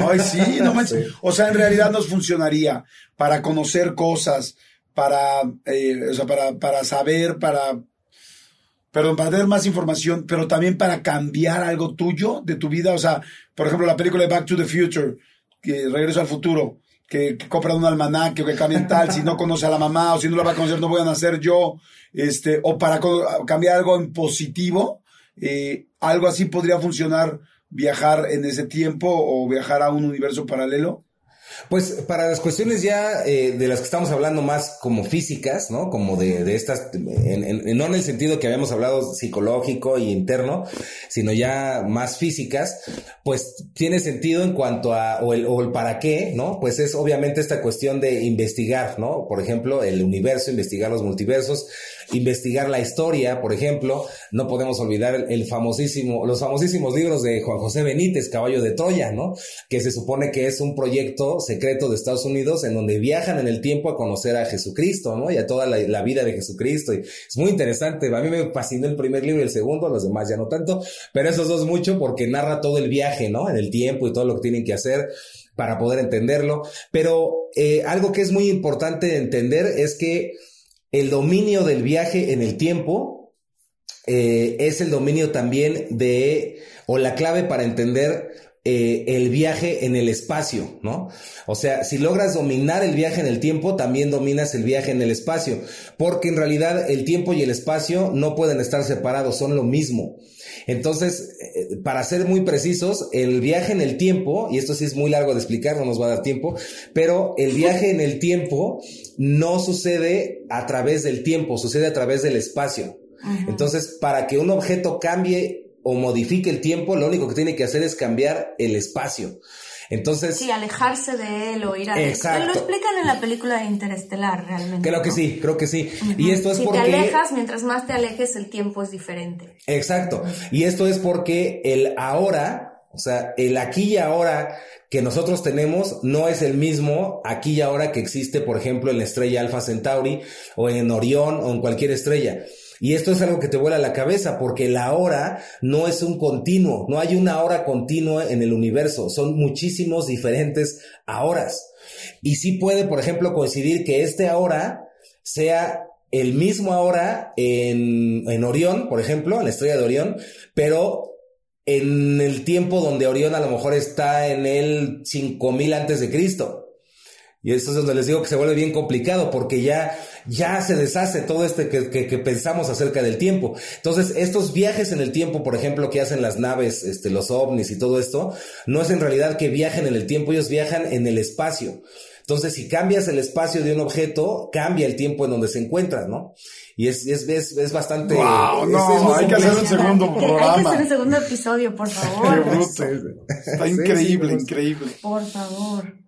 Ay, sí, no manches. O sea, en realidad nos funcionaría para conocer cosas, para, eh, o sea, para, para saber, para perdón, para tener más información, pero también para cambiar algo tuyo de tu vida. O sea, por ejemplo, la película de Back to the Future, que Regreso al Futuro, que, que compran un almanaque o que cambien tal, si no conoce a la mamá o si no la va a conocer, no voy a nacer yo, este, o para cambiar algo en positivo, eh, algo así podría funcionar viajar en ese tiempo o viajar a un universo paralelo. Pues para las cuestiones ya eh, de las que estamos hablando más como físicas, ¿no? Como de, de estas, en, no en el sentido que habíamos hablado psicológico y interno, sino ya más físicas, pues tiene sentido en cuanto a, o el, o el para qué, ¿no? Pues es obviamente esta cuestión de investigar, ¿no? Por ejemplo, el universo, investigar los multiversos, investigar la historia, por ejemplo, no podemos olvidar el, famosísimo, los famosísimos libros de Juan José Benítez, Caballo de Troya, ¿no? Que se supone que es un proyecto secreto de Estados Unidos en donde viajan en el tiempo a conocer a Jesucristo, ¿no? Y a toda la, vida de Jesucristo. Y es muy interesante. A mí me fascinó el primer libro y el segundo, los demás ya no tanto, pero esos dos mucho porque narra todo el viaje, ¿no? En el tiempo y todo lo que tienen que hacer para poder entenderlo. Pero eh, algo que es muy importante entender es que el dominio del viaje en el tiempo eh, es el dominio también de, o la clave para entender eh, el viaje en el espacio, ¿no? O sea, si logras dominar el viaje en el tiempo, también dominas el viaje en el espacio, porque en realidad el tiempo y el espacio no pueden estar separados, son lo mismo. Entonces, eh, para ser muy precisos, el viaje en el tiempo, y esto sí es muy largo de explicar, no nos va a dar tiempo, pero el viaje en el tiempo no sucede a través del tiempo, sucede a través del espacio. Entonces, para que un objeto cambie o modifique el tiempo, lo único que tiene que hacer es cambiar el espacio. Entonces. Sí, alejarse de él o ir a. Exacto. Lo explican en la película de Interestelar, realmente. Creo que sí, creo que sí. Y esto es porque. Si te alejas, mientras más te alejes, el tiempo es diferente. Exacto. Y esto es porque el ahora, o sea, el aquí y ahora que nosotros tenemos no es el mismo aquí y ahora que existe, por ejemplo, en la estrella Alpha Centauri o en Orión o en cualquier estrella. Y esto es algo que te vuela la cabeza porque la hora no es un continuo, no hay una hora continua en el universo, son muchísimos diferentes horas. Y sí puede, por ejemplo, coincidir que este ahora sea el mismo ahora en, en Orión, por ejemplo, en la estrella de Orión, pero en el tiempo donde Orión a lo mejor está en el 5000 antes de Cristo. Y eso es donde les digo que se vuelve bien complicado porque ya, ya se deshace todo este que, que, pensamos acerca del tiempo. Entonces, estos viajes en el tiempo, por ejemplo, que hacen las naves, este, los ovnis y todo esto, no es en realidad que viajen en el tiempo, ellos viajan en el espacio. Entonces, si cambias el espacio de un objeto, cambia el tiempo en donde se encuentra, ¿no? Y es, es, es, es bastante. Wow, no, hay que hacer un segundo programa. Hay que hacer un segundo episodio, por favor. Está increíble, increíble. Por favor.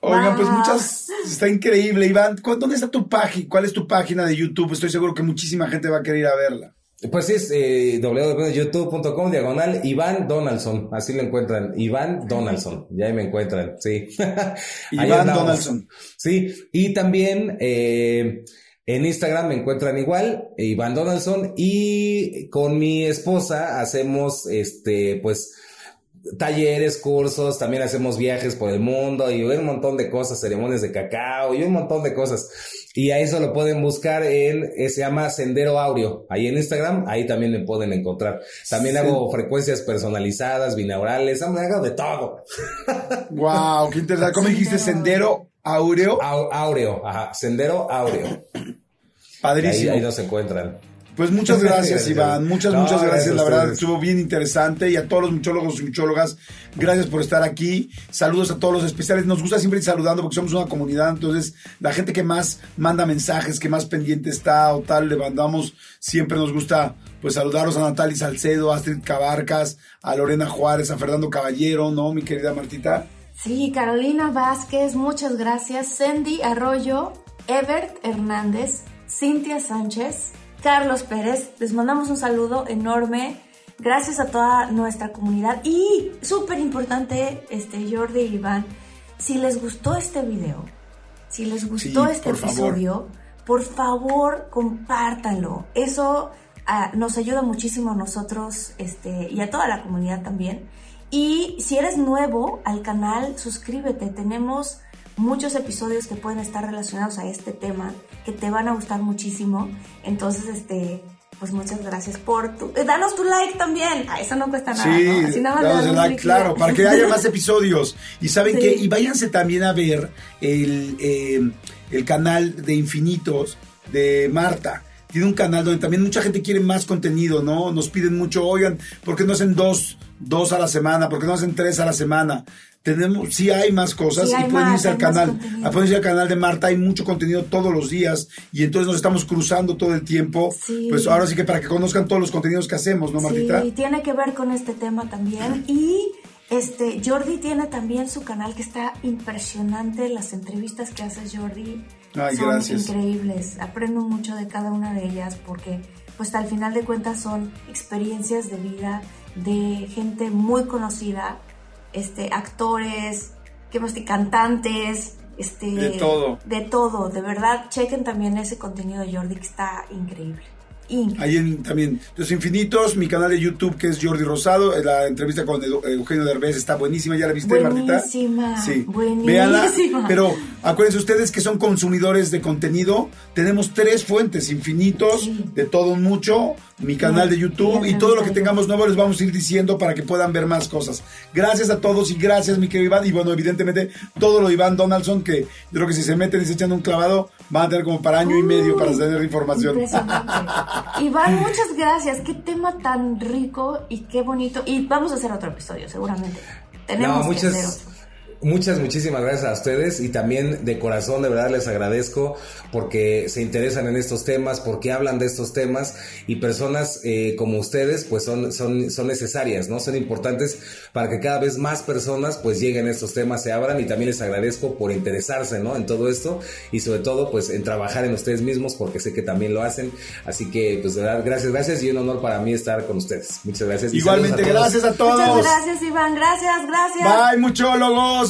Oigan, pues muchas, está increíble. Iván, ¿dónde está tu página? ¿Cuál es tu página de YouTube? Estoy seguro que muchísima gente va a querer ir a verla. Pues sí, es eh, www.youtube.com diagonal Iván Donaldson, así lo encuentran, Iván Donaldson, ya ahí me encuentran, sí. <laughs> Iván Donaldson. Sí, y también eh, en Instagram me encuentran igual, Iván Donaldson, y con mi esposa hacemos, este, pues, talleres, cursos, también hacemos viajes por el mundo y un montón de cosas, ceremonias de cacao y un montón de cosas. Y a eso lo pueden buscar en, eh, se llama Sendero Aureo, ahí en Instagram, ahí también me pueden encontrar. También hago frecuencias personalizadas, binaurales, hago de todo. Wow, qué interesante. ¿Cómo dijiste Sendero Aureo? Aureo, ajá, Sendero Aureo. Padrísimo. Ahí, ahí nos encuentran. Pues muchas <laughs> gracias, Iván. Muchas, muchas gracias. La verdad, estuvo bien interesante. Y a todos los muchólogos y muchólogas, gracias por estar aquí. Saludos a todos los especiales. Nos gusta siempre ir saludando porque somos una comunidad. Entonces, la gente que más manda mensajes, que más pendiente está o tal, le mandamos. Siempre nos gusta pues saludaros a Natalie Salcedo, a Astrid Cabarcas, a Lorena Juárez, a Fernando Caballero, ¿no, mi querida Martita? Sí, Carolina Vázquez, muchas gracias. Cindy Arroyo, Evert Hernández, Cintia Sánchez. Carlos Pérez. Les mandamos un saludo enorme. Gracias a toda nuestra comunidad. Y súper importante, este, Jordi y Iván, si les gustó este video, si les gustó este episodio, por favor compártanlo. Eso ah, nos ayuda muchísimo a nosotros este, y a toda la comunidad también. Y si eres nuevo al canal, suscríbete. Tenemos muchos episodios que pueden estar relacionados a este tema que te van a gustar muchísimo. Entonces, este, pues muchas gracias por tu... Eh, danos tu like también. A eso no cuesta nada, sí, ¿no? Así nada más like, claro, para que haya más <laughs> episodios. Y saben que, y váyanse también a ver el, eh, el canal de Infinitos de Marta tiene un canal donde también mucha gente quiere más contenido, ¿no? Nos piden mucho, oigan, ¿por qué no hacen dos, dos a la semana? ¿Por qué no hacen tres a la semana? tenemos, sí hay más cosas y pueden irse al canal, pueden irse al canal de Marta, hay mucho contenido todos los días y entonces nos estamos cruzando todo el tiempo. Pues ahora sí que para que conozcan todos los contenidos que hacemos, ¿no, Martita? Sí, tiene que ver con este tema también y este Jordi tiene también su canal que está impresionante, las entrevistas que hace Jordi son increíbles. Aprendo mucho de cada una de ellas porque pues al final de cuentas son experiencias de vida de gente muy conocida este, actores, ¿qué más? cantantes, este, de todo. De todo, de verdad, chequen también ese contenido de Jordi que está increíble. Ahí en, también Los Infinitos, mi canal de YouTube que es Jordi Rosado, eh, la entrevista con Eugenio Derbez está buenísima, ¿ya la viste, buenísima, Sí, buenísima. pero acuérdense ustedes que son consumidores de contenido, tenemos tres fuentes, Infinitos, de todo mucho, mi canal de YouTube y todo lo que tengamos nuevo les vamos a ir diciendo para que puedan ver más cosas. Gracias a todos y gracias mi querido Iván. Y bueno, evidentemente todo lo de Iván Donaldson, que yo creo que si se meten y se echan un clavado, van a tener como para año y medio para tener información. Iván, muchas gracias. Qué tema tan rico y qué bonito. Y vamos a hacer otro episodio, seguramente. Tenemos que hacer otro. Muchas, muchísimas gracias a ustedes y también de corazón de verdad les agradezco porque se interesan en estos temas, porque hablan de estos temas y personas eh, como ustedes pues son, son, son necesarias, ¿no? Son importantes para que cada vez más personas pues lleguen a estos temas, se abran y también les agradezco por interesarse, ¿no? En todo esto y sobre todo pues en trabajar en ustedes mismos porque sé que también lo hacen. Así que pues de verdad gracias, gracias y un honor para mí estar con ustedes. Muchas gracias. Igualmente, gracias a todos. Muchas gracias Iván, gracias, gracias. Bye muchólogos.